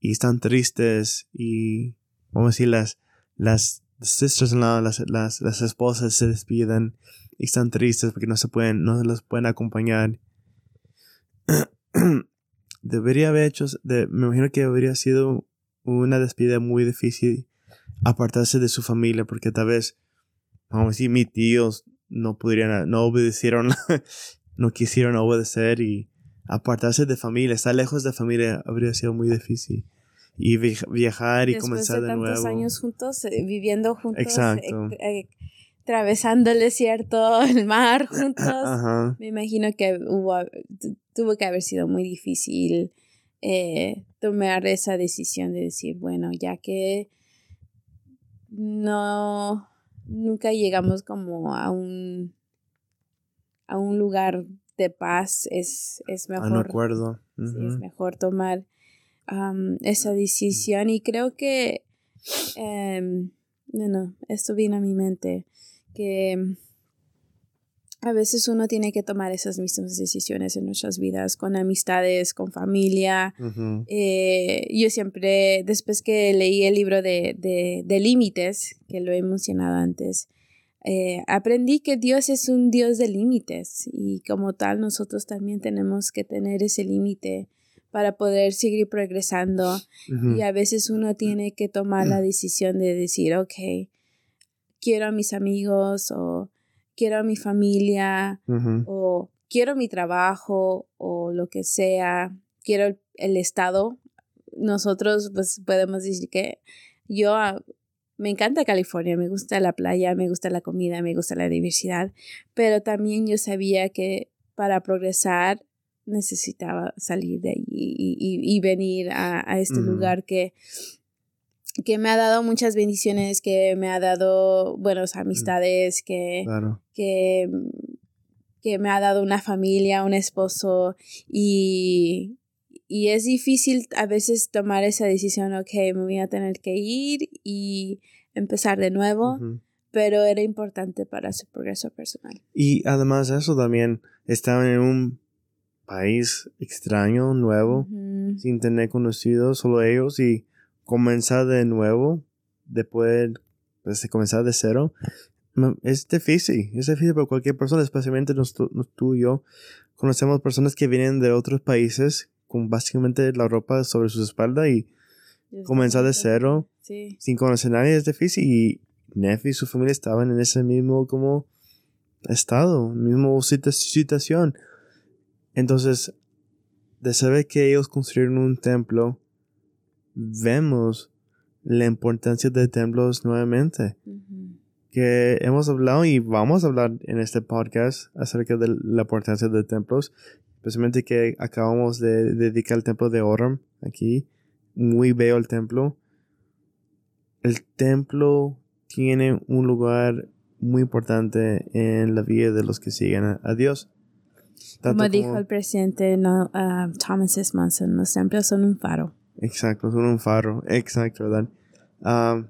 y están tristes y, vamos a decir, las, las sisters las, las, las esposas se despiden y están tristes porque no se pueden, no se los pueden acompañar. [clears throat] Debería haber hecho, de, me imagino que habría sido una despedida muy difícil apartarse de su familia porque tal vez vamos a decir, mis tíos no pudieron, no obedecieron, [laughs] no quisieron obedecer y apartarse de familia, estar lejos de familia habría sido muy difícil. Y viajar y comenzar de, de tantos años juntos, eh, viviendo juntos, Exacto. Eh, eh, atravesando el desierto, [laughs] el mar [clears throat] juntos. Me imagino que hubo, tuvo que haber sido muy difícil tomar esa decisión de decir, bueno, ya que no nunca llegamos como a un a un lugar de paz es, es mejor. no acuerdo. es mejor tomar esa decisión y creo que em, no, no, esto vino a mi mente que a veces uno tiene que tomar esas mismas decisiones en nuestras vidas, con amistades, con familia. Eh, yo siempre, después que leí el libro de, de, límites, que lo he mencionado antes, eh, aprendí que Dios es un Dios de límites y como tal nosotros también tenemos que tener ese límite para poder seguir progresando. Y a veces uno tiene que tomar la [clears throat] decisión de decir, ok, quiero a mis amigos o quiero a mi familia o quiero mi trabajo o lo que sea, quiero el, el estado. Nosotros pues podemos decir que yo ah, me encanta California, me gusta la playa, me gusta la comida, me gusta la diversidad, pero también yo sabía que para progresar necesitaba salir de allí y, y- y venir a, a este lugar que, que me ha dado muchas bendiciones, que me ha dado buenas amistades, que, Claro. que, que me ha dado una familia, un esposo y, y es difícil a veces tomar esa decisión, ok, me voy a tener que ir y empezar de nuevo, pero era importante para su progreso personal. Y además de eso también estaban en un país extraño, nuevo, sin tener conocidos, solo ellos, y comenzar de nuevo, después pues, de comenzar de cero, es difícil, es difícil para cualquier persona, especialmente nos, tú nos- tú y yo, conocemos personas que vienen de otros países con básicamente la ropa sobre su espalda y comenzar de cero, Sí. sin conocer a nadie es difícil y Neff y su familia estaban en ese mismo como estado, mismo situ- situación. Entonces, de saber que ellos construyeron un templo, vemos la importancia de templos nuevamente. Ujú. Que hemos hablado y vamos a hablar en este podcast acerca de la importancia de templos, especialmente que acabamos de dedicar el templo de Orem aquí. Muy bello el templo. El templo tiene un lugar muy importante en la vida de los que siguen a, Dios. Tanto Como dijo como- el presidente no, ah, Thomas S. Monson, los templos son un faro. Exacto, son un faro. Exacto, ¿verdad? Ah,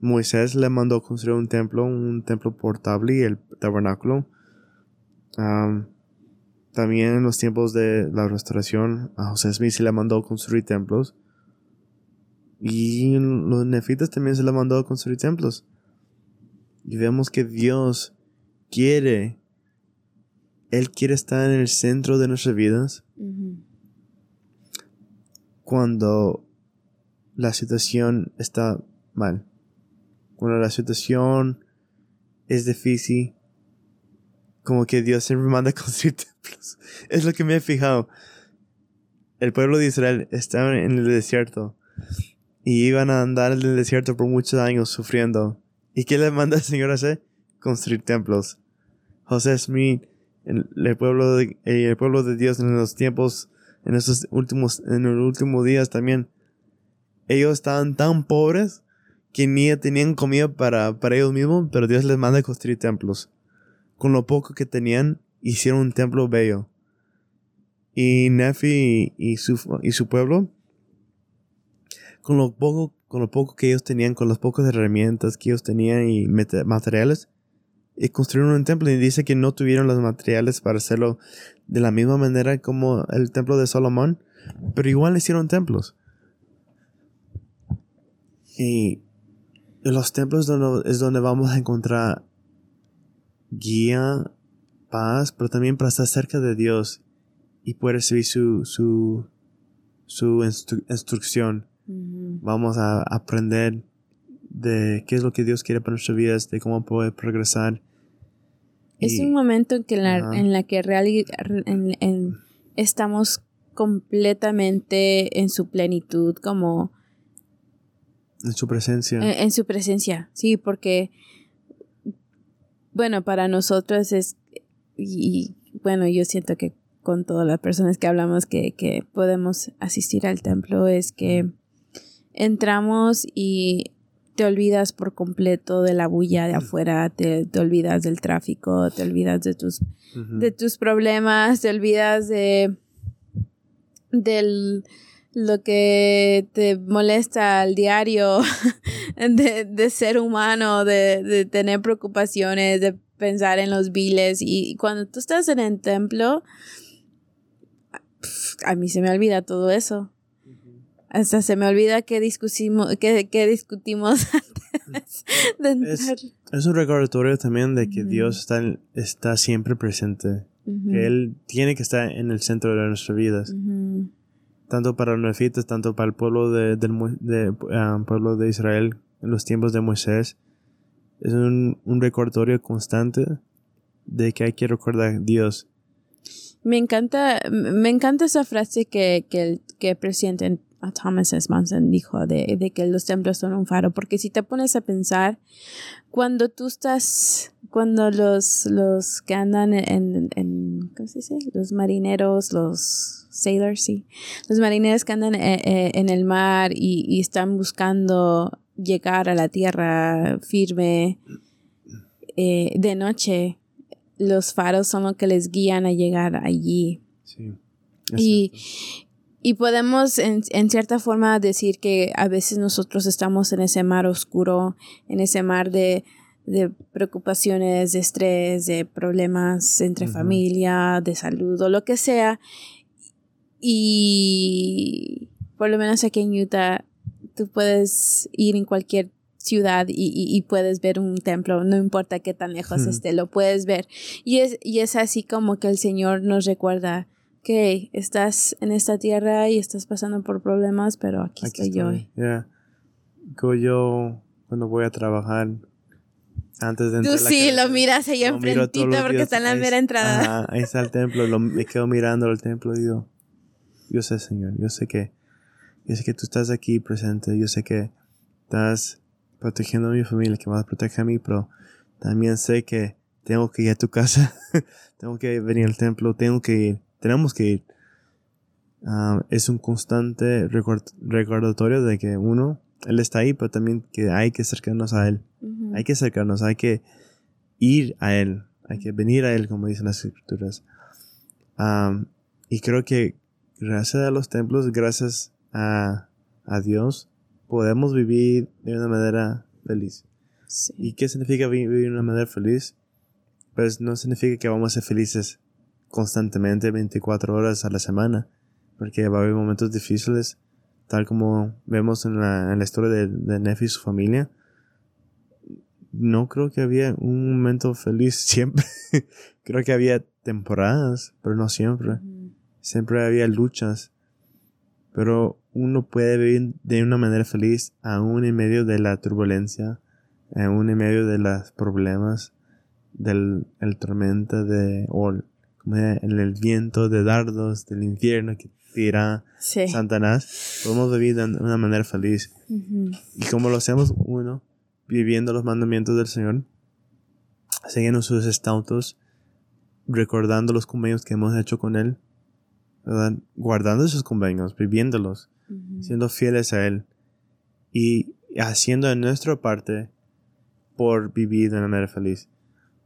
Moisés le mandó construir un templo, un templo portable, el tabernáculo. Ah, también en los tiempos de la restauración, a José Smith se le mandó construir templos. Y los nefitas también se le mandó construir templos. Y vemos que Dios quiere, Él quiere estar en el centro de nuestras vidas Ujú. Cuando la situación está mal. Cuando la situación es difícil, como que Dios siempre [laughs] manda a construir templos. Es lo que me he fijado. El pueblo de Israel estaba en el desierto y iban a andar en el desierto por muchos años sufriendo. ¿Y qué le manda el Señor a hacer? Construir templos. José Smith, el, el pueblo de, el pueblo de Dios en los tiempos en esos últimos, en los últimos días también. Ellos estaban tan pobres que ni tenían comida para, para ellos mismos, pero Dios les manda construir templos. Con lo poco que tenían, hicieron un templo bello. Y Nefi y, su, y su pueblo, con lo poco, con lo poco que ellos tenían, con las pocas herramientas que ellos tenían y materiales, construyeron un templo y dice que no tuvieron los materiales para hacerlo de la misma manera como el templo de Salomón, pero igual hicieron templos. Y los templos es donde vamos a encontrar guía, paz, pero también para estar cerca de Dios y poder recibir su, su, su instru- instrucción. Vamos a aprender de qué es lo que Dios quiere para nuestras vidas, de cómo poder progresar. Es Y- un momento en que la, en la que reali- en- en- estamos completamente en su plenitud, como en su presencia. en, en su presencia, sí, porque, bueno, para nosotros es, y, y, bueno, yo siento que con todas las personas que hablamos que, que podemos asistir al templo es que entramos y te olvidas por completo de la bulla de afuera, te, te olvidas del tráfico, te olvidas de tus de tus problemas, te olvidas de del lo que te molesta al diario [laughs] de, de ser humano, de, de tener preocupaciones, de pensar en los viles y cuando tú estás en el templo a mí se me olvida todo eso. Hasta se me olvida que discutimos, que, que discutimos antes de entrar. Es un recordatorio también de que Ujú. Dios está, está siempre presente. Ujú, Que Él tiene que estar en el centro de nuestras vidas. ujú, Tanto para los nefitas, tanto para el pueblo de, del, de, ah, pueblo de Israel en los tiempos de Moisés. Es un, un recordatorio constante de que hay que recordar a Dios. Me encanta, me encanta esa frase que, que, que el presidente Thomas S. Manson dijo de, de, que los templos son un faro, porque si te pones a pensar, cuando tú estás, cuando los, los que andan en, en ¿cómo se dice? Los marineros, los sailors, sí, los marineros que andan en, eh, eh, en el mar y, y, están buscando llegar a la tierra firme eh, de noche, los faros son los que les guían a llegar allí. Sí. Y, y podemos en, en, cierta forma decir que a veces nosotros estamos en ese mar oscuro, en ese mar de, de preocupaciones, de estrés, de problemas entre familia, de salud o lo que sea. Y por lo menos aquí en Utah, tú puedes ir en cualquier ciudad y, y, puedes ver un templo, no importa qué tan lejos esté, lo puedes ver. Y es, y es así como que el Señor nos recuerda que estás en esta tierra y estás pasando por problemas, pero aquí, estoy, yo. Yeah. Yo cuando voy a trabajar antes de entrar Tú sí, lo miras ahí enfrentito porque está en la mera entrada. ahí está el templo, lo, me quedo mirando el templo y digo, yo sé, Señor, yo sé que, yo sé que tú estás aquí presente, yo sé que estás protegiendo a mi familia, que vas a proteger a mí, pero también sé que tengo que ir a tu casa, [laughs] tengo que venir al templo, tengo que ir tenemos que ir. Ah, es un constante recordatorio de que uno, Él está ahí, pero también que hay que acercarnos a Él. Hay que acercarnos, hay que ir a Él, hay que venir a Él, como dicen las escrituras. Y creo que gracias a los templos, gracias a, a Dios, podemos vivir de una manera feliz. ¿Y qué significa vivir de una manera feliz? Pues no significa que vamos a ser felices constantemente 24 horas a la semana, porque va a haber momentos difíciles, tal como vemos en la, en la historia de, de Nefi y su familia. No creo que había un momento feliz [laughs] siempre. creo que había temporadas, pero no siempre. Siempre había luchas. Pero uno puede vivir de una manera feliz aún en medio de la turbulencia, aún en medio de los problemas, del el tormenta de, o el viento de dardos del infierno que tira Satanás, podemos vivir de una manera feliz. Y como lo hacemos uno, viviendo los mandamientos del Señor, siguiendo sus estatutos, recordando los convenios que hemos hecho con Él, guardando esos convenios, viviéndolos, siendo fieles a Él y haciendo de nuestra parte por vivir de una manera feliz.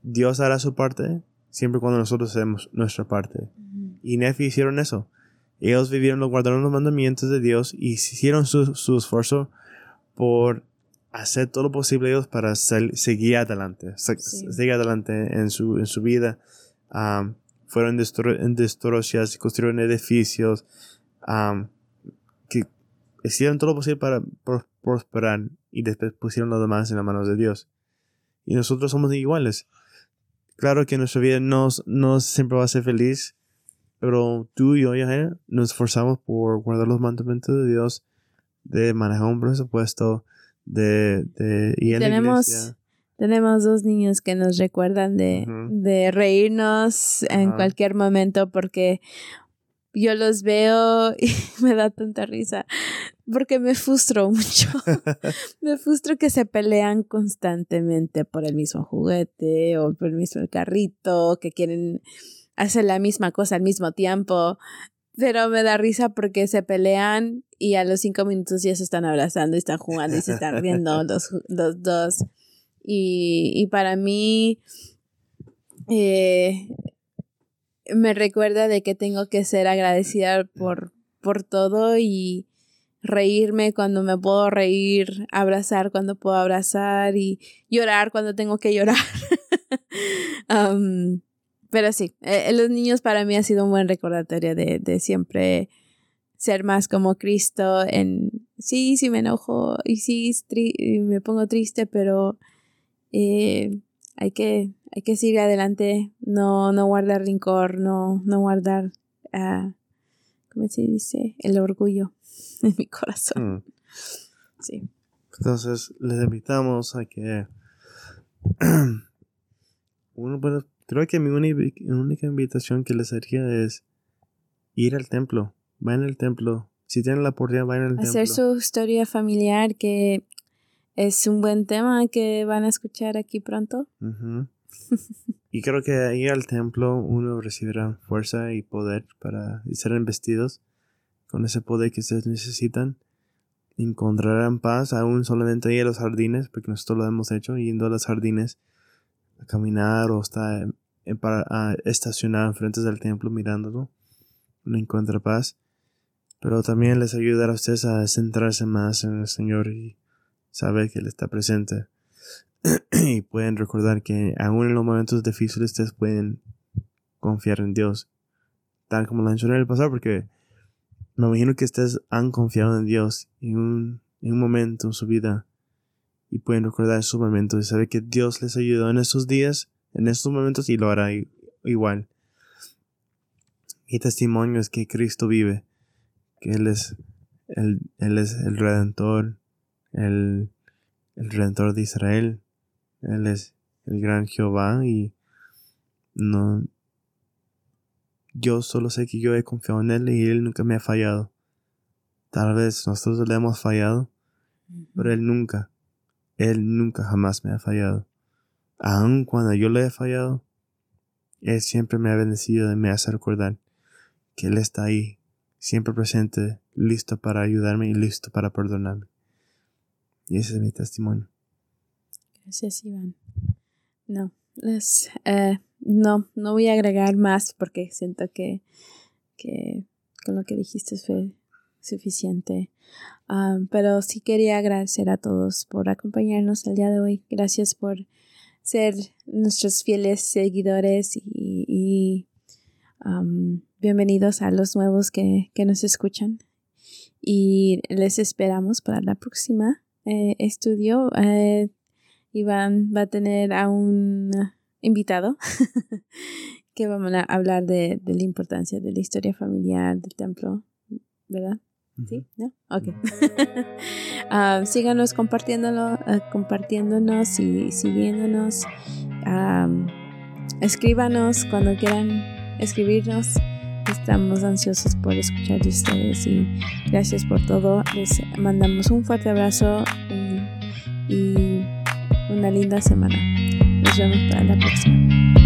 Dios hará su parte siempre cuando nosotros hacemos nuestra parte. Y Nefi hicieron eso. Ellos vivieron, guardaron los mandamientos de Dios y hicieron su, su esfuerzo por hacer todo lo posible ellos para seguir adelante, seguir adelante en su, en su vida. fueron destruidos y construyeron edificios que hicieron todo lo posible para prosperar y después pusieron los demás en las manos de Dios. Y nosotros somos iguales. Claro que nuestra vida no, no siempre va a ser feliz, pero tú y yo, ya nos esforzamos por guardar los mandamientos de Dios, de manejar un presupuesto, de, de ir tenemos, Tenemos dos niños que nos recuerdan de, de reírnos en cualquier momento porque yo los veo y [laughs] me da tanta risa porque me frustro [laughs] mucho. [laughs] me frustro que se pelean constantemente por el mismo juguete o por el mismo carrito, que quieren hacer la misma cosa al mismo tiempo. Pero me da risa porque se pelean y a los cinco minutos ya se están abrazando y están jugando y se están riendo los, los dos. Y, y para mí, eh, me recuerda de que tengo que ser agradecida por, por todo y reírme cuando me puedo reír, abrazar cuando puedo abrazar y llorar cuando tengo que llorar. [laughs] um, pero sí, eh, los niños para mí ha sido un buen recordatorio de, de siempre ser más como Cristo en sí, sí me enojo y sí me pongo triste, pero eh, hay que hay que seguir adelante, no, no guardar rincor, no, no guardar, uh, ¿cómo se dice? El orgullo [laughs] en mi corazón. Mm. Sí. Entonces, les invitamos a que [clears throat] uno puede Creo que mi única invitación que les haría es ir al templo. Vayan al templo. Si tienen la oportunidad, vayan al templo. Hacer su historia familiar, que es un buen tema que van a escuchar aquí pronto. [laughs] y creo que ir al templo uno recibirá fuerza y poder para ser investidos con ese poder que ustedes necesitan. Encontrarán paz aún solamente ahí en los jardines, porque nosotros lo hemos hecho, yendo a los jardines a caminar o estar para a estacionar enfrente del templo mirándolo. No encuentra paz. Pero también les ayudará a ustedes a centrarse más en el Señor y saber que Él está presente. [clears throat] y pueden recordar que aún en los momentos difíciles ustedes pueden confiar en Dios. Tal como lo hecho en el pasado, porque me imagino que ustedes han confiado en Dios en un, en un momento en su vida y pueden recordar esos momentos y saber que Dios les ayudó en esos días, en esos momentos y lo hará igual. Mi testimonio es que Cristo vive, que Él es él es el Redentor, el, el Redentor de Israel, Él es el gran Jehová y no, yo solo sé que yo he confiado en Él y Él nunca me ha fallado. Tal vez nosotros le hemos fallado, pero Él nunca, Él nunca jamás me ha fallado. Aun cuando yo le he fallado, Él siempre me ha bendecido y me hace recordar que Él está ahí, siempre presente, listo para ayudarme y listo para perdonarme. Y ese es mi testimonio. Gracias, Iván. No, es, eh, no, no voy a agregar más porque siento que, que con lo que dijiste fue suficiente. pero sí quería agradecer a todos por acompañarnos el día de hoy. Gracias por ser nuestros fieles seguidores y, bienvenidos a los nuevos que, nos escuchan. Y les esperamos para la próxima eh, estudio. Eh, Iván va a tener a un invitado [laughs] que vamos a hablar de, la importancia de la historia familiar del templo, ¿verdad? ¿Sí? ¿No? Ok. [laughs] Ah, síganos compartiéndolo, uh, compartiéndonos y siguiéndonos. escríbanos cuando quieran escribirnos. Estamos ansiosos por escuchar de ustedes y gracias por todo. Les mandamos un fuerte abrazo y una linda semana. Nos vemos para la próxima.